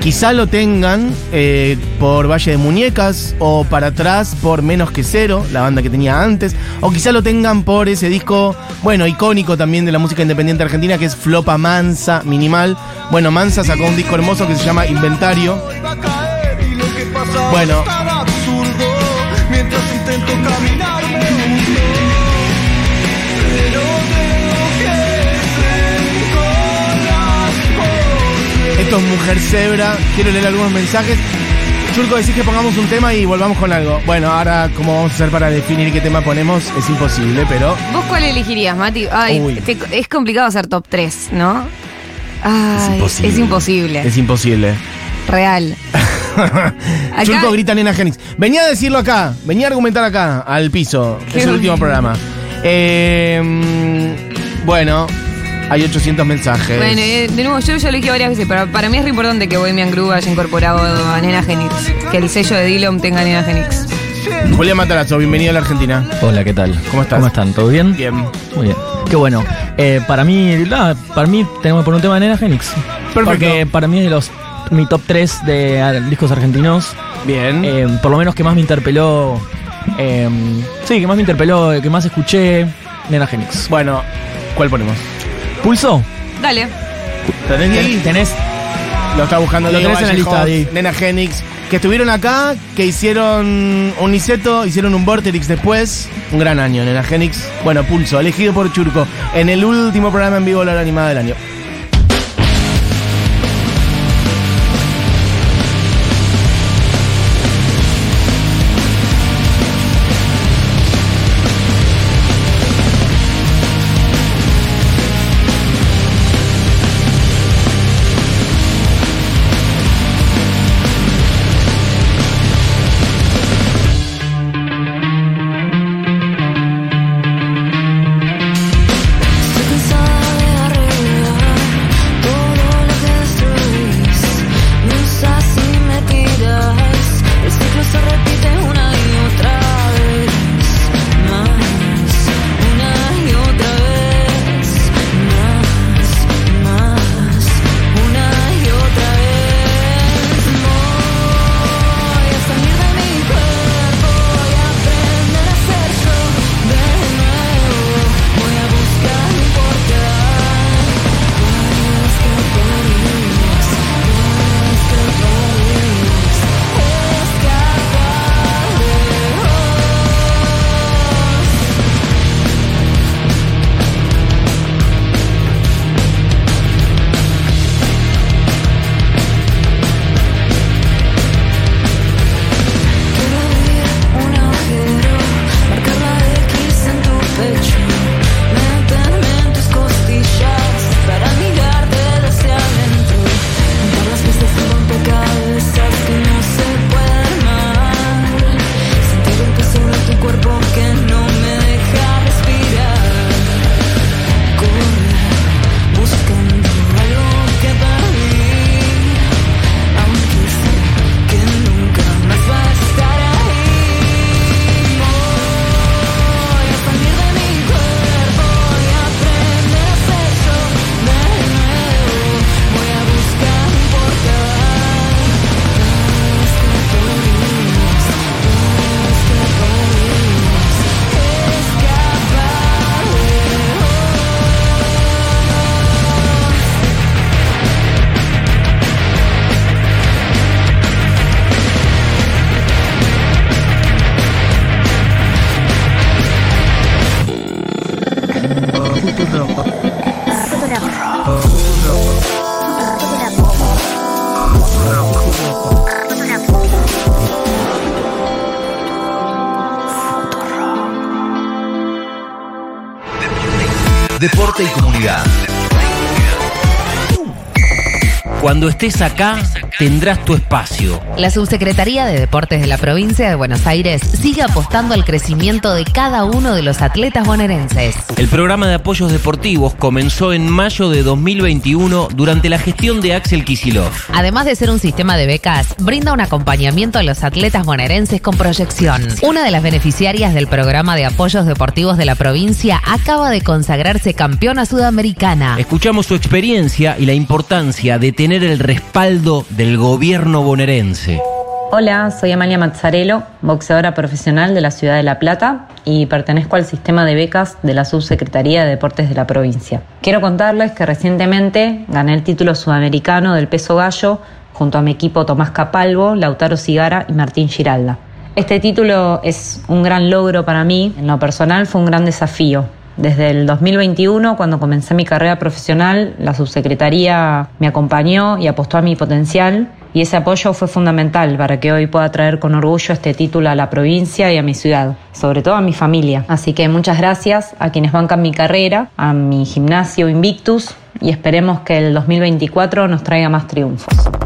Quizá lo tengan eh, por Valle de Muñecas o para atrás por Menos que Cero, la banda que tenía antes. O quizá lo tengan por ese disco, bueno, icónico también de la música independiente argentina, que es Flopa Mansa, Minimal. Bueno, Mansa sacó un disco hermoso que se llama Inventario. Bueno, Mientras intento caminar esto es Mujer Zebra. Quiero leer algunos mensajes. Churco, decís que pongamos un tema y volvamos con algo. Bueno, ahora, ¿cómo vamos a hacer para definir qué tema ponemos? Es imposible, pero. ¿Vos cuál elegirías, Mati? Ay, te- es complicado hacer top 3, ¿no? Ay, imposible. Es imposible. Es imposible. Real. <laughs> Churco grita Nena Genix. Venía a decirlo acá, venía a argumentar acá, al piso. Qué es el último programa. Eh, mm, bueno, hay 800 mensajes. Bueno, eh, de nuevo, yo ya lo dije varias veces, pero para mí es re importante que Bohemian Groove haya incorporado a Nena Genix. Que el sello de Dillon tenga Nena Genix. Julián Matarazzo, bienvenido a la Argentina. Hola, ¿qué tal? ¿Cómo estás? ¿Cómo están? ¿Todo bien? Bien. Muy bien. Qué bueno. Eh, para mí, nada, para mí tenemos que poner un tema de Nena Genix. Perfecto. Porque para mí es de los mi top 3 de discos argentinos. Bien. Eh, por lo menos que más me interpeló. eh, sí, que más me interpeló, que más escuché. Nena Genix. Bueno, ¿cuál ponemos? ¿Pulso? Dale. ¿Tenés Tenés. Lo está buscando Lo tenés en la lista, Di. Nena Genix, que estuvieron acá, que hicieron un Niceto, hicieron un Vorterix después. Un gran año, Nena Genix. Bueno, Pulso, elegido por Churco en el último programa en vivo de la hora animada del año. Cuando estés acá, tendrás tu espacio. La Subsecretaría de Deportes de la Provincia de Buenos Aires sigue apostando al crecimiento de cada uno de los atletas bonaerenses. El programa de apoyos deportivos comenzó en mayo de 2021 durante la gestión de Axel Kisilov. Además de ser un sistema de becas, brinda un acompañamiento a los atletas bonaerenses con proyección. Una de las beneficiarias del programa de apoyos deportivos de la provincia acaba de consagrarse campeona sudamericana. Escuchamos su experiencia y la importancia de tener el respaldo del gobierno bonaerense. Hola, soy Amalia Mazzarello, boxeadora profesional de la ciudad de La Plata y pertenezco al sistema de becas de la Subsecretaría de Deportes de la provincia. Quiero contarles que recientemente gané el título sudamericano del peso gallo junto a mi equipo Tomás Capalvo, Lautaro Cigara y Martín Giralda. Este título es un gran logro para mí, en lo personal fue un gran desafío. Desde el 2021, cuando comencé mi carrera profesional, la subsecretaría me acompañó y apostó a mi potencial y ese apoyo fue fundamental para que hoy pueda traer con orgullo este título a la provincia y a mi ciudad, sobre todo a mi familia. Así que muchas gracias a quienes bancan mi carrera, a mi gimnasio Invictus y esperemos que el 2024 nos traiga más triunfos.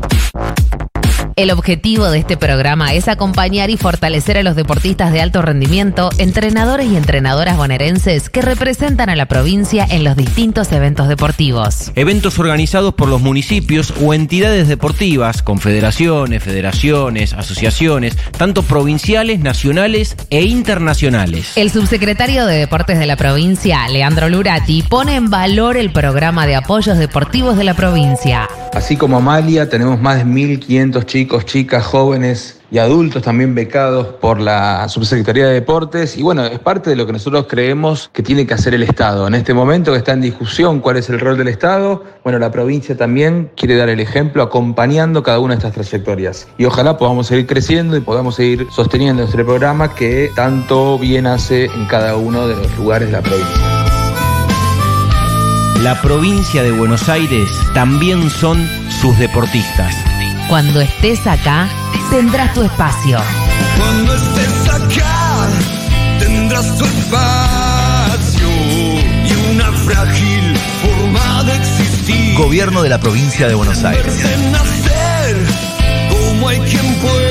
El objetivo de este programa es acompañar y fortalecer a los deportistas de alto rendimiento, entrenadores y entrenadoras bonaerenses que representan a la provincia en los distintos eventos deportivos. Eventos organizados por los municipios o entidades deportivas, confederaciones, federaciones, asociaciones, tanto provinciales, nacionales e internacionales. El subsecretario de Deportes de la provincia, Leandro Lurati, pone en valor el programa de apoyos deportivos de la provincia. Así como Amalia, tenemos más de 1.500 chicos, chicas, jóvenes y adultos también becados por la Subsecretaría de Deportes. Y bueno, es parte de lo que nosotros creemos que tiene que hacer el Estado. En este momento que está en discusión cuál es el rol del Estado, bueno, la provincia también quiere dar el ejemplo acompañando cada una de estas trayectorias. Y ojalá podamos seguir creciendo y podamos seguir sosteniendo este programa que tanto bien hace en cada uno de los lugares de la provincia. La provincia de Buenos Aires también son sus deportistas. Cuando estés acá, tendrás tu espacio. Cuando estés acá, tendrás tu espacio y una frágil forma de existir. Gobierno de la provincia de Buenos Aires. Nacer, como hay quien puede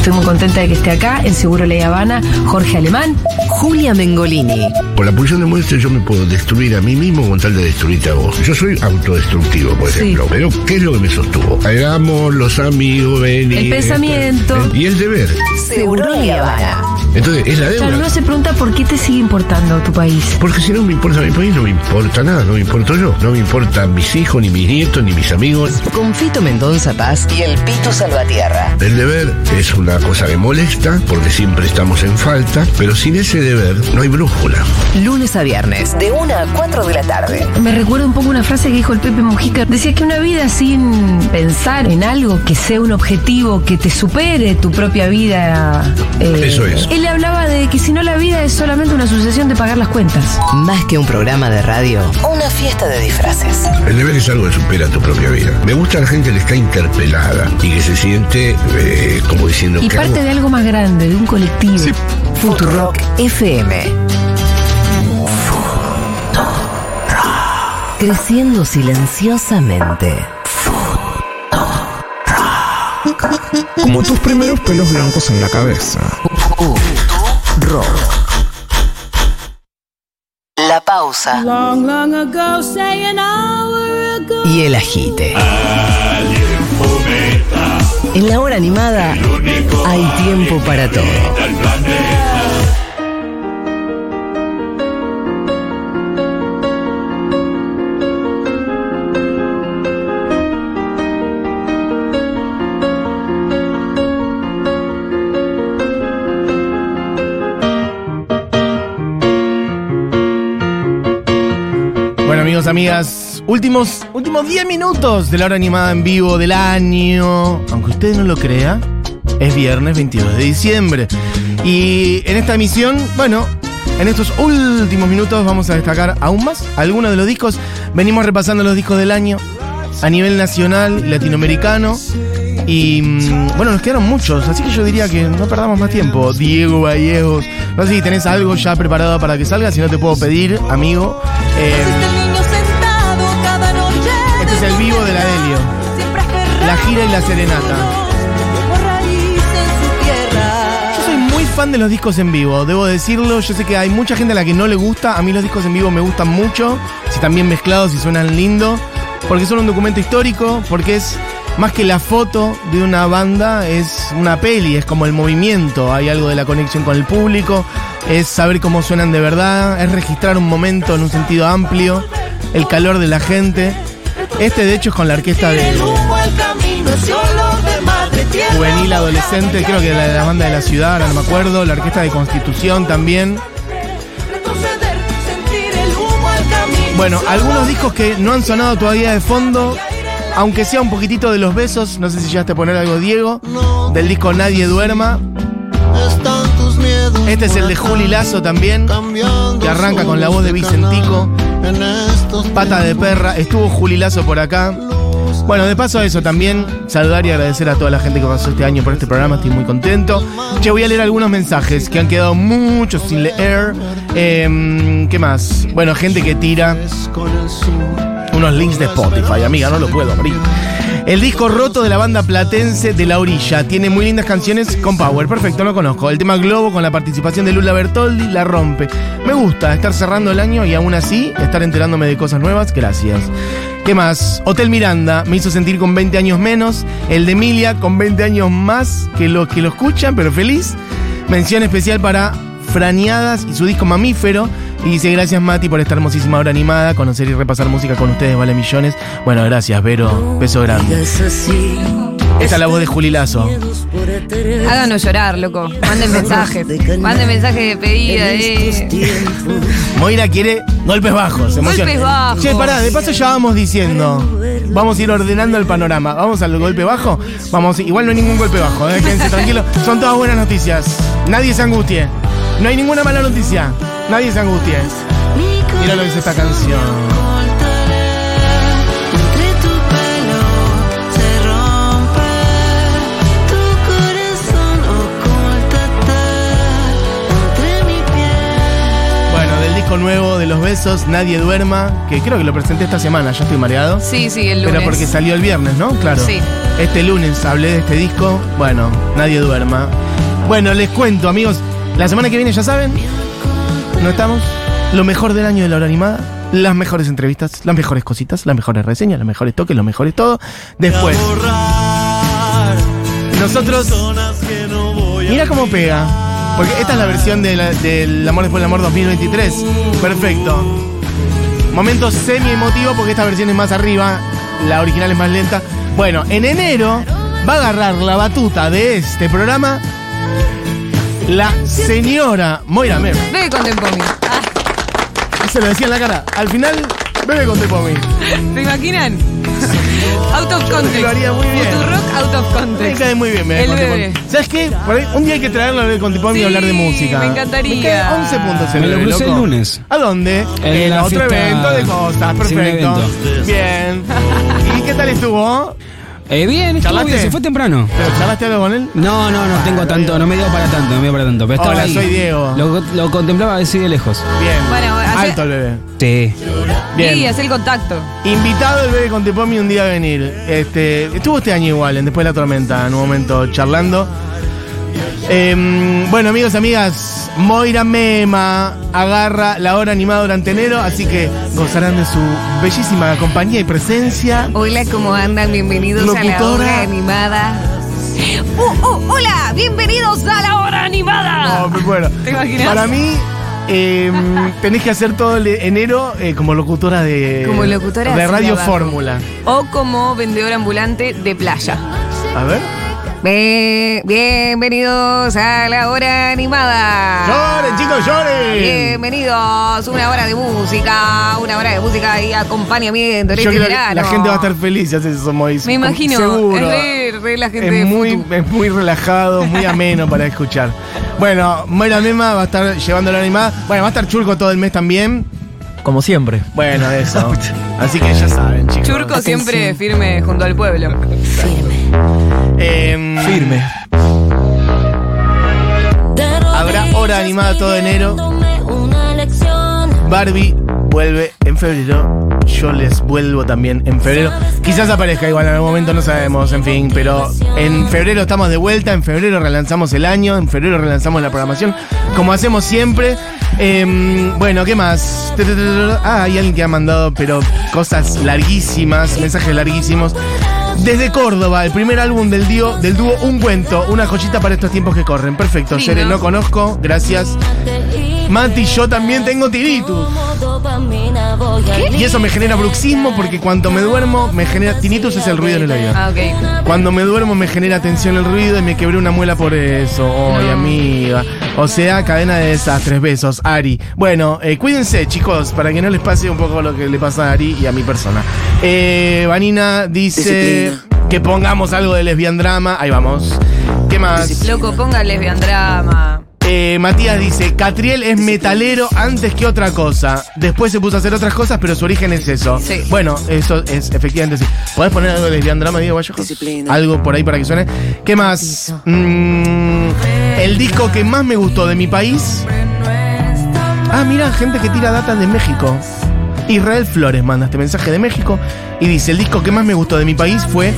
Estoy muy contenta de que esté acá, en Seguro Ley Habana, Jorge Alemán. Julia Mengolini. Por la pulsión de muestra yo me puedo destruir a mí mismo con tal de destruirte a vos. Yo soy autodestructivo, por ejemplo. Pero ¿qué es lo que me sostuvo? Hagamos los amigos, ven y... El pensamiento. este, y el deber. Seguro Ley Habana. Entonces, es la deuda. Claro, uno se pregunta por qué te sigue importando tu país. Porque si no me importa mi país, no me importa nada, no me importo yo. No me importan mis hijos, ni mis nietos, ni mis amigos. Con Fito Mendonza Paz y el Pito Salvatierra. El deber es una cosa que molesta, porque siempre estamos en falta, pero sin ese deber no hay brújula. Lunes a viernes, de 1 a 4 de la tarde. Me recuerda un poco una frase que dijo el Pepe Mujica. Decía que una vida sin pensar en algo que sea un objetivo que te supere tu propia vida. eh, Eso es. Él hablaba de que si no la vida es solamente una sucesión de pagar las cuentas. Más que un programa de radio, una fiesta de disfraces. El deber es algo que supera tu propia vida. Me gusta la gente que está interpelada y que se siente eh, como diciendo Y que parte de algo más grande, de un colectivo. Futurock FM. Creciendo silenciosamente. Como tus primeros pelos blancos en la cabeza. Rock. La pausa Long, long ago, say an hour ago. y el agite. En la hora animada hay tiempo para todo. Amigas, últimos, últimos 10 minutos de la hora animada en vivo del año. Aunque usted no lo crea, es viernes 22 de diciembre. Y en esta emisión, bueno, en estos últimos minutos vamos a destacar aún más algunos de los discos. Venimos repasando los discos del año a nivel nacional y latinoamericano. Y mm, bueno, nos quedaron muchos, así que yo diría que no perdamos más tiempo. Diego Vallejos, no sé si tenés algo ya preparado para que salga, si no te puedo pedir, amigo. Eh, Y la serenata. Yo soy muy fan de los discos en vivo, debo decirlo. Yo sé que hay mucha gente a la que no le gusta. A mí los discos en vivo me gustan mucho. Si están bien mezclados y suenan lindo. Porque son un documento histórico, porque es más que la foto de una banda, es una peli, es como el movimiento. Hay algo de la conexión con el público, es saber cómo suenan de verdad, es registrar un momento en un sentido amplio, el calor de la gente. Este, de hecho, es con la orquesta de juvenil adolescente, creo que la de la banda de la ciudad, ahora no me acuerdo, la orquesta de Constitución también. Bueno, algunos discos que no han sonado todavía de fondo, aunque sea un poquitito de los besos, no sé si llegaste a poner algo, Diego, del disco Nadie Duerma. Este es el de Juli Lazo también, que arranca con la voz de Vicentico. Pata de perra, estuvo Juli Lazo por acá. Bueno, de paso a eso también, saludar y agradecer a toda la gente que pasó este año por este programa, estoy muy contento. Che, voy a leer algunos mensajes que han quedado muchos sin leer. Em, ¿Qué más? Bueno, gente que tira unos links de Spotify, amiga, no lo puedo abrir. El disco roto de la banda platense de La Orilla. Tiene muy lindas canciones con Power. Perfecto, no conozco. El tema Globo con la participación de Lula Bertoldi la rompe. Me gusta estar cerrando el año y aún así estar enterándome de cosas nuevas. Gracias. ¿Qué más? Hotel Miranda me hizo sentir con 20 años menos. El de Emilia con 20 años más que los que lo escuchan, pero feliz. Mención especial para Franeadas y su disco Mamífero. Y dice, gracias Mati por esta hermosísima hora animada. Conocer y repasar música con ustedes vale millones. Bueno, gracias, Vero. Beso grande. Esa es la voz de Juli Lazo. Háganos llorar, loco. Manden mensajes. Manden mensajes de pedida, eh. Moira quiere golpes bajos. Golpes bajos. Che, pará, de paso ya vamos diciendo. Vamos a ir ordenando el panorama. Vamos al golpe bajo. Vamos, igual no hay ningún golpe bajo, eh, quédense <laughs> tranquilos. Son todas buenas noticias. Nadie se angustie. No hay ninguna mala noticia. Nadie se angustie. Mira lo que dice esta canción. Disco nuevo de los besos, Nadie duerma, que creo que lo presenté esta semana, ya estoy mareado. Sí, sí, el lunes. Pero porque salió el viernes, ¿no? Claro. Sí. Este lunes hablé de este disco. Bueno, nadie duerma. Bueno, les cuento, amigos. La semana que viene, ya saben, no estamos. Lo mejor del año de la hora animada. Las mejores entrevistas, las mejores cositas, las mejores reseñas, los mejores toques, los mejores todo. Después. Nosotros. Mira cómo pega. Porque esta es la versión de la- del Amor después del Amor 2023. Perfecto. Momento semi emotivo porque esta versión es más arriba, la original es más lenta. Bueno, en enero va a agarrar la batuta de este programa la señora Moira Mem. Bebe con Tempomi. Ah, Se lo decía en la cara. Al final, bebe con Tepomi. ¿Se imaginan? <laughs> Out of context. Lo haría muy bien. Futurock out of Me context. cae muy bien, bebé El bebé. ¿Sabes qué? Por ahí, un día hay que traerlo a Bebé con Tepomi y Sí, hablar de música. me encantaría. Me cae 11 puntos el Me lo crucé el lunes. ¿A dónde? En la otro fiesta- evento de cosas. Sí, Perfecto. Bien. ¿Y qué tal estuvo? Eh, bien, estuvo ¿Charlaste? bien, se fue temprano. ¿Pero charlaste algo con él? No, no, no tengo tanto, no me dio para tanto, no me dio para tanto. Pero Hola, ahí. soy Diego. Lo, lo contemplaba así de lejos. Bien. Bueno, Alto el bebé. Sí. Bien. Sí, hacer el contacto. Invitado el bebé con Tepomi un día a venir. Este, estuvo este año igual, en Después de la Tormenta, en un momento charlando. Em, bueno, amigos, amigas, Moira Mema agarra la hora animada durante enero, así que gozarán de su bellísima compañía y presencia. Hola, ¿cómo andan? Bienvenidos a la hora animada. ¡Uh, uh, hola! ¡Bienvenidos a la hora animada! No, pero bueno, ¿Te imaginas? para mí em, tenés que hacer todo el enero eh, como locutora de, Como locutora de Radio. Fórmula. O como vendedor ambulante de playa. A ver. Bien- bienvenidos a la hora animada. ¡Lloren, chicos, lloren! Bienvenidos, una hora de música, una hora de música y acompañamiento en Yo este creo que la gente va a estar feliz eso, Mois. Me imagino, Seguro. es re, re la gente Es muy, es muy relajado, muy ameno para escuchar. Bueno, Moira Mema va a estar llevando la animada. Bueno, va a estar Churco todo el mes también. Como siempre. Bueno, eso. <laughs> Así que ya saben, chicos. Churco siempre firme junto al pueblo. Em, Firme. Habrá hora animada todo enero. Barbie vuelve en febrero. Yo les vuelvo también en febrero. Quizás aparezca igual en algún momento, no sabemos, en fin. Pero en febrero estamos de vuelta. En febrero relanzamos el año. En febrero relanzamos la programación. Como hacemos siempre. Em, bueno, ¿qué más? Ah, hay alguien que ha mandado, pero cosas larguísimas, mensajes larguísimos. Desde Córdoba, el primer álbum del dúo, del dúo Un Cuento, una joyita para estos tiempos que corren. Perfecto, Lindo. Sere, no conozco, gracias. Mati, yo también tengo tiritus. Y eso me genera bruxismo porque cuando me duermo, me genera. Tinnitus es el ruido en el oído. Ah, ok. Cuando me duermo me genera tensión el ruido y me quebré una muela por eso. Ay, amiga. O sea, cadena de desastres. Besos, Ari. Bueno, eh, cuídense, chicos, para que no les pase un poco lo que le pasa a Ari y a mi persona. Eh, Vanina dice que pongamos algo de lesbian drama. Ahí vamos. ¿Qué más? Loco, ponga lesbian drama. Eh, Matías dice, Catriel es metalero antes que otra cosa. Después se puso a hacer otras cosas, pero su origen es eso. Sí. Bueno, eso es efectivamente sí. ¿Podés poner algo de lesbian drama, Diego Vallejos? Algo por ahí para que suene. ¿Qué más? Mm, el disco que más me gustó de mi país. Ah, mira, gente que tira data de México. Israel Flores manda este mensaje de México y dice, el disco que más me gustó de mi país fue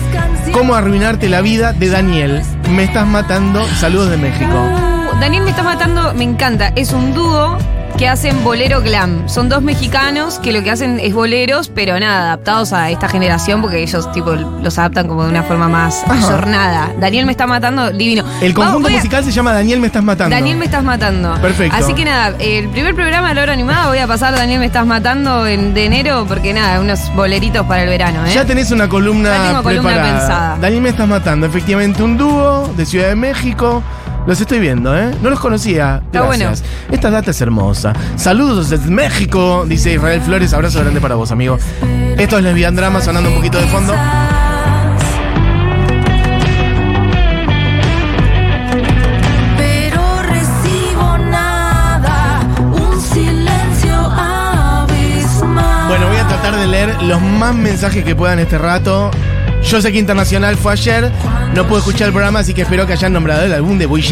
Cómo arruinarte la vida de Daniel. Me estás matando. Saludos de México. Daniel me está matando, me encanta. Es un dúo que hacen bolero glam. Son dos mexicanos que lo que hacen es boleros, pero nada, adaptados a esta generación porque ellos tipo los adaptan como de una forma más Ajá. ayornada. Daniel me está matando, divino. El Vamos, conjunto a- musical se llama Daniel Me Estás Matando. Daniel me estás matando. Perfecto. Así que nada, el primer programa de la hora animada voy a pasar Daniel me estás matando en, de enero porque nada, unos boleritos para el verano, ¿eh? Ya tenés una columna, Ya tengo columna preparada. pensada. Daniel me estás matando. Efectivamente, un dúo de Ciudad de México. Los estoy viendo, ¿eh? No los conocía. Está Gracias. Esta data es hermosa. Saludos desde México, dice Israel Flores. Abrazo grande para vos, amigo. Esto es Lesbian Drama sonando un poquito de fondo. Pero recibo nada, un silencio abismal. Bueno, voy a tratar de leer los más mensajes que puedan este rato. Yo sé que Internacional fue ayer, no pude escuchar el programa, así que espero que hayan nombrado el álbum de Boy.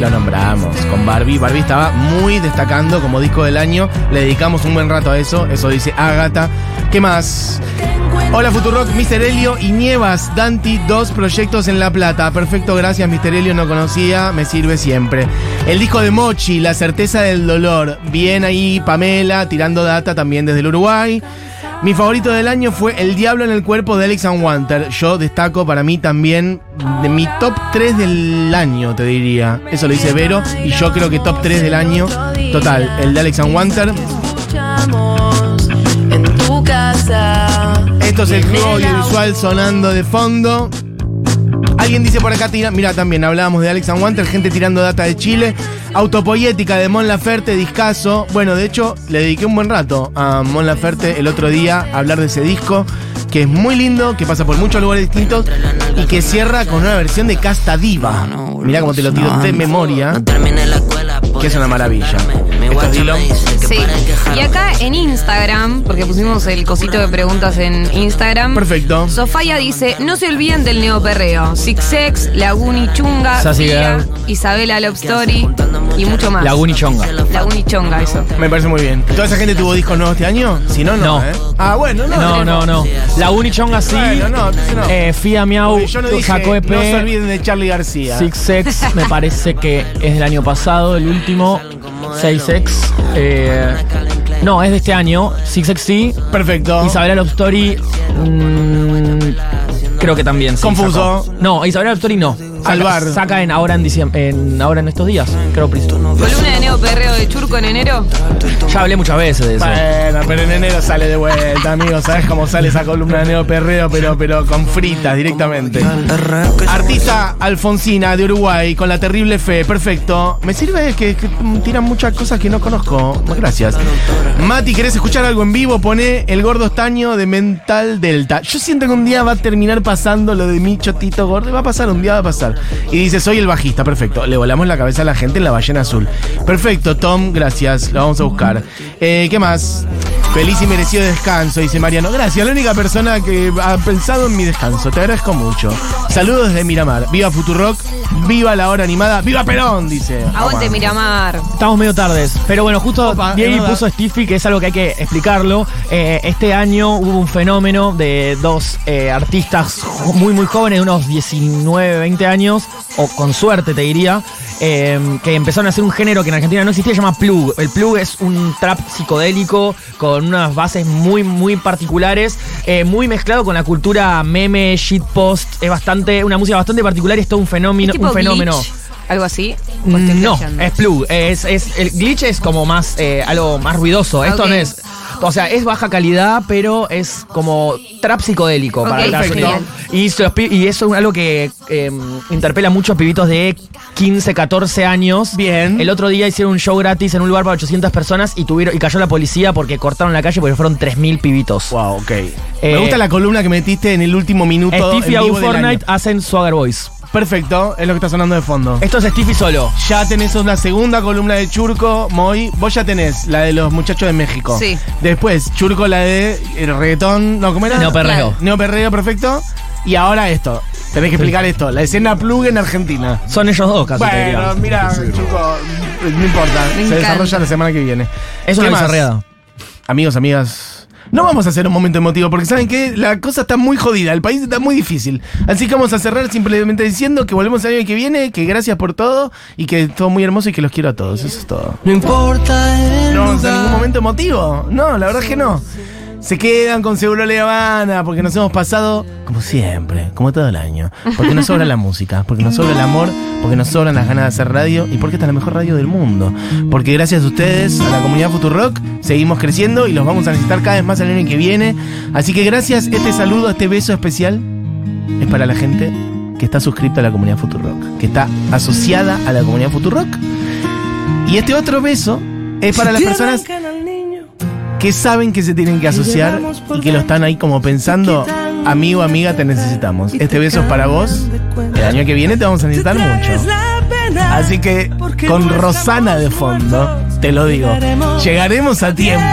Lo nombramos con Barbie. Barbie estaba muy destacando como disco del año. Le dedicamos un buen rato a eso. Eso dice Agatha. ¿Qué más? Hola Futurock, Mr. Helio y Nievas, Danti, dos proyectos en La Plata. Perfecto, gracias Mr. Helio, no conocía, me sirve siempre. El disco de Mochi, La certeza del dolor. Bien ahí Pamela, tirando data también desde el Uruguay. Mi favorito del año fue El Diablo en el Cuerpo de Alex and Wanter. Yo destaco para mí también de mi top 3 del año, te diría. Eso lo dice Vero. Y yo creo que top 3 del año. Total, el de Alex and Wanter. Esto es el juego audiovisual sonando de fondo. Alguien dice por acá, tira, mira también hablábamos de Alex gente tirando data de Chile. Autopoyética de Mon Laferte, discazo. Bueno, de hecho, le dediqué un buen rato a Mon Laferte el otro día a hablar de ese disco, que es muy lindo, que pasa por muchos lugares distintos y que cierra con una versión de Casta Diva. Mirá cómo te lo tiro de memoria, que es una maravilla. Esto es Dillon. Sí. Y acá en Instagram, porque pusimos el cosito de preguntas en Instagram. Perfecto. Sofía dice: No se olviden del neoperreo. Six Sex, Laguni Chunga, Sassy Girl. Isabela Love Story y mucho más. Laguni Chonga. Laguni Chonga, eso. Me parece muy bien. ¿Toda esa gente tuvo discos nuevos este año? Si no, no. No. ¿eh? Ah, bueno, no. No, no, no. La Unichonga sí. Bueno, no, entonces no. Eh, Fia Miau yo no dije, sacó EP. no se olviden de Charlie García. Six Sex me parece que es del año pasado, el último. 6X. Eh, no, es de este año. Six X sí. Perfecto. Isabela Love Story. mm, creo que también. sí, Confuso. sacó. No, Isabela Love Story no. Saca, Salvar. Saca en ahora en diciembre, en ahora en estos días. Creo principio. Columna de neoperreo de Churco en enero. Ya hablé muchas veces de eso. Bueno, pero en enero sale de vuelta, amigo. ¿Sabes cómo sale esa columna de Neo Perreo? Pero, pero con fritas directamente. Artista Alfonsina de Uruguay con la terrible fe. Perfecto. Me sirve que, que tiran muchas cosas que no conozco. Gracias. Mati, ¿querés escuchar algo en vivo? Pone el gordo estaño de Mental Delta. Yo siento que un día va a terminar pasando lo de mi chotito gordo. Va a pasar, un día va a pasar. Y dice, soy el bajista. Perfecto. Le volamos la cabeza a la gente en la ballena azul. Perfecto, Tom. Gracias. Lo vamos a buscar. Eh, ¿Qué más? Feliz y merecido descanso, dice Mariano. Gracias, la única persona que ha pensado en mi descanso. Te agradezco mucho. Saludos desde Miramar. Viva Futurock, viva la hora animada, viva Perón, dice. Aguante. Miramar. Estamos medio tardes, pero bueno, justo Opa, Diego puso Stiffy, que es algo que hay que explicarlo. Eh, este año hubo un fenómeno de dos eh, artistas muy muy jóvenes, de unos 19, 20 años, o con suerte te diría, eh, que empezaron a hacer un género que en Argentina no existía, se llama plug. El plug es un trap psicodélico con unas bases muy muy particulares, eh, muy mezclado con la cultura meme, shitpost, es bastante, una música bastante particular y es todo un fenómeno, ¿Es tipo un fenómeno. glitch? ¿Algo así? ¿O estoy No, es plug. Es, es, el glitch es como más, eh, algo más ruidoso. Esto no es. O sea, es baja calidad, pero es como trap psicodélico para una perfecto. y, pi- y eso es algo que eh, interpela mucho a pibitos de 15, 14 años. Bien. El otro día hicieron un show gratis en un lugar para 800 personas y tuvieron y cayó la policía porque cortaron la calle porque fueron 3.000 pibitos. Wow, ok. Eh, Me gusta la columna que metiste en el último minuto. Steve y Fortnite hacen Swagger Boys. Perfecto, es lo que está sonando de fondo. Esto es Stiffy solo. Ya tenés una segunda columna de Churco, Moy. Vos ya tenés la de los muchachos de México. Sí. Después, Churco, la de el reggaetón. No, ¿cómo era? Neoperreo. Neoperreo, perfecto. Y ahora esto. Tenés que explicar esto. La escena plug en Argentina. Son ellos dos casi. Bueno, diría. mira, Churco, no importa. Me se encanta. desarrolla la semana que viene. Es ¿Qué una más? bizarreada. Amigos, amigas. No vamos a hacer un momento emotivo porque saben que la cosa está muy jodida, el país está muy difícil. Así que vamos a cerrar simplemente diciendo que volvemos el año que viene, que gracias por todo y que todo muy hermoso y que los quiero a todos. Eso es todo. No importa el No vamos a ningún momento emotivo. No, la verdad es que no. Se quedan con Seguro Le Habana porque nos hemos pasado como siempre, como todo el año. Porque nos sobra la música, porque nos sobra el amor, porque nos sobran las ganas de hacer radio y porque esta es la mejor radio del mundo. Porque gracias a ustedes, a la comunidad Futurock, seguimos creciendo y los vamos a necesitar cada vez más el año que viene. Así que gracias, este saludo, este beso especial es para la gente que está suscrita a la comunidad Futurock, que está asociada a la comunidad Futurock. Y este otro beso es para las personas que saben que se tienen que asociar y que lo están ahí como pensando, amigo, amiga, te necesitamos. Este beso es para vos. El año que viene te vamos a necesitar mucho. Así que con Rosana de fondo, te lo digo, llegaremos a tiempo.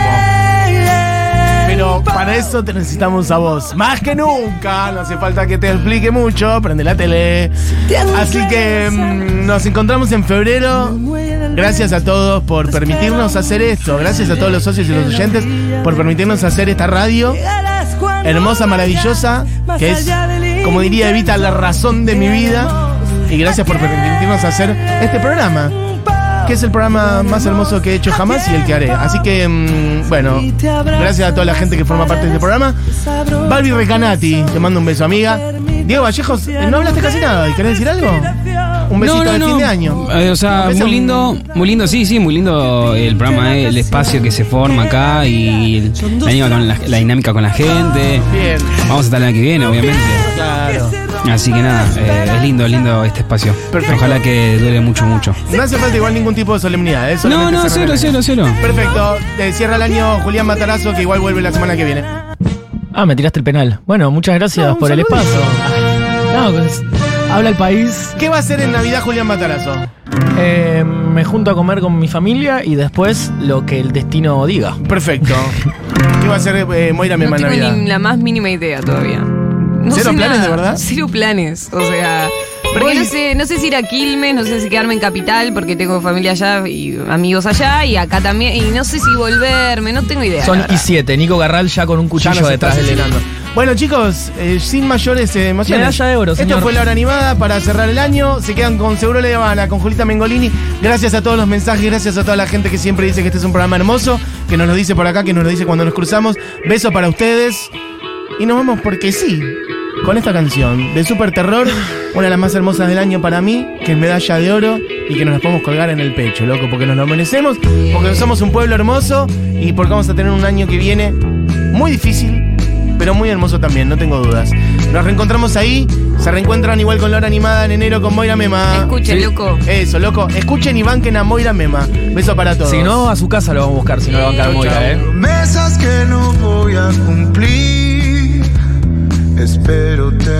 Pero para eso te necesitamos a vos. Más que nunca. No hace falta que te explique mucho. Prende la tele. Así que mm, nos encontramos en febrero. Gracias a todos por permitirnos hacer esto. Gracias a todos los socios y los oyentes por permitirnos hacer esta radio. Hermosa, maravillosa. Que es, como diría Evita, la razón de mi vida. Y gracias por permitirnos hacer este programa que es el programa más hermoso que he hecho jamás y el que haré. Así que, mm, bueno, gracias a toda la gente que forma parte de este programa. Barbie Recanati, te mando un beso, amiga. Diego Vallejos, no hablaste casi nada. ¿Y ¿Querés decir algo? Un besito No, no, de no. fin de año. Eh, o sea, muy lindo, muy lindo, sí, sí, muy lindo el programa, eh, el espacio que se forma acá y el- la, la, la dinámica con la gente. Bien. Vamos a estar el año que viene, obviamente. Claro. Así que nada, eh, es lindo, es lindo este espacio. Perfecto. Ojalá que dure mucho, mucho. No hace falta igual ningún tipo de solemnidad. ¿eh? No, no, cero, cero, cero. Perfecto. Eh, cierra el año Julián Matarazo, que igual vuelve la semana que viene. Ah, me tiraste el penal. Bueno, muchas gracias No, un por el saludo. espacio. No, pues, habla el país. ¿Qué va a hacer en Navidad Julián Matarazo? Eh, me junto a comer con mi familia y después lo que el destino diga. Perfecto. <laughs> ¿Qué va a hacer eh, Moira No Mema en tengo Navidad? ni la más mínima idea todavía. No ¿Cero sé planes, nada. de verdad? Cero planes. O sea. Porque no sé, no sé si ir a Quilmes, no sé si quedarme en Capital, porque tengo familia allá y amigos allá, y acá también, y no sé si volverme, no tengo idea. Son verdad. I7, Nico Garral ya con un cuchillo está detrás del. Bueno, chicos, eh, sin mayores eh, emociones. Medalla de oro, Esto señor. fue la hora animada para cerrar el año. Se quedan con Seguro Le Habana, con Julita Mengolini. Gracias a todos los mensajes, gracias a toda la gente que siempre dice que este es un programa hermoso, que nos lo dice por acá, que nos lo dice cuando nos cruzamos. Beso para ustedes. Y nos vamos porque sí, con esta canción de Super Terror, una de las más hermosas del año para mí, que es Medalla de Oro y que nos la podemos colgar en el pecho, loco, porque nos lo merecemos, porque somos un pueblo hermoso y porque vamos a tener un año que viene muy difícil, pero muy hermoso también, no tengo dudas. Nos reencontramos ahí, se reencuentran igual con la hora animada en enero con Moira Mema. Escuchen, loco. Eso, loco. Escuchen y banquen a Moira Mema. Beso para todos. Si no, a su casa lo vamos a buscar, si no lo va a Moira. ¿eh? Promesas que no voy a cumplir.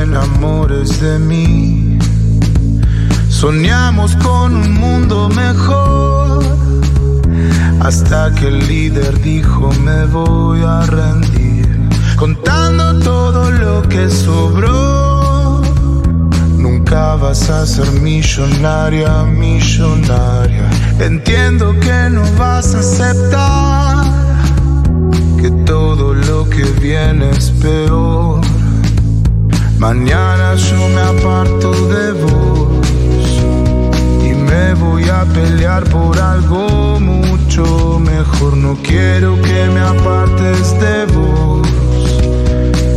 Enamores de mí. Soñamos con un mundo mejor. Hasta que el líder dijo me voy a rendir. Contando todo lo que sobró. Nunca vas a ser millonaria, millonaria. Entiendo que no vas a aceptar que todo lo que viene es peor. Mañana yo me aparto de vos y me voy a pelear por algo mucho mejor. No quiero que me apartes de vos.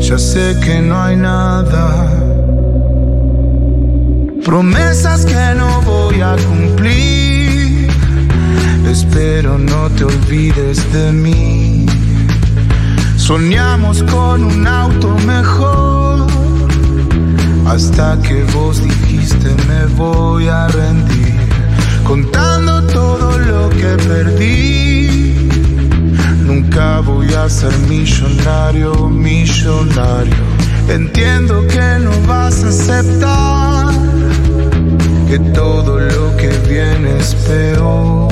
Ya sé que no hay nada. Promesas que no voy a cumplir. Espero no te olvides de mí. Soñamos con un auto mejor. Hasta que vos dijiste me voy a rendir. Contando todo lo que perdí. Nunca voy a ser millonario, millonario. Entiendo que no vas a aceptar que todo lo que viene es peor.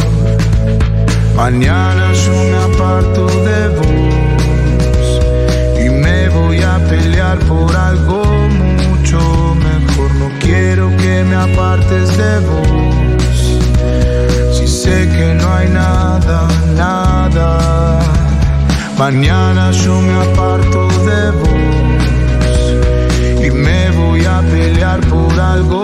Mañana yo me aparto de vos y me voy a pelear por algo. No quiero que me apartes de vos. Si sé que no hay nada, nada. Mañana yo me aparto de vos y me voy a pelear por algo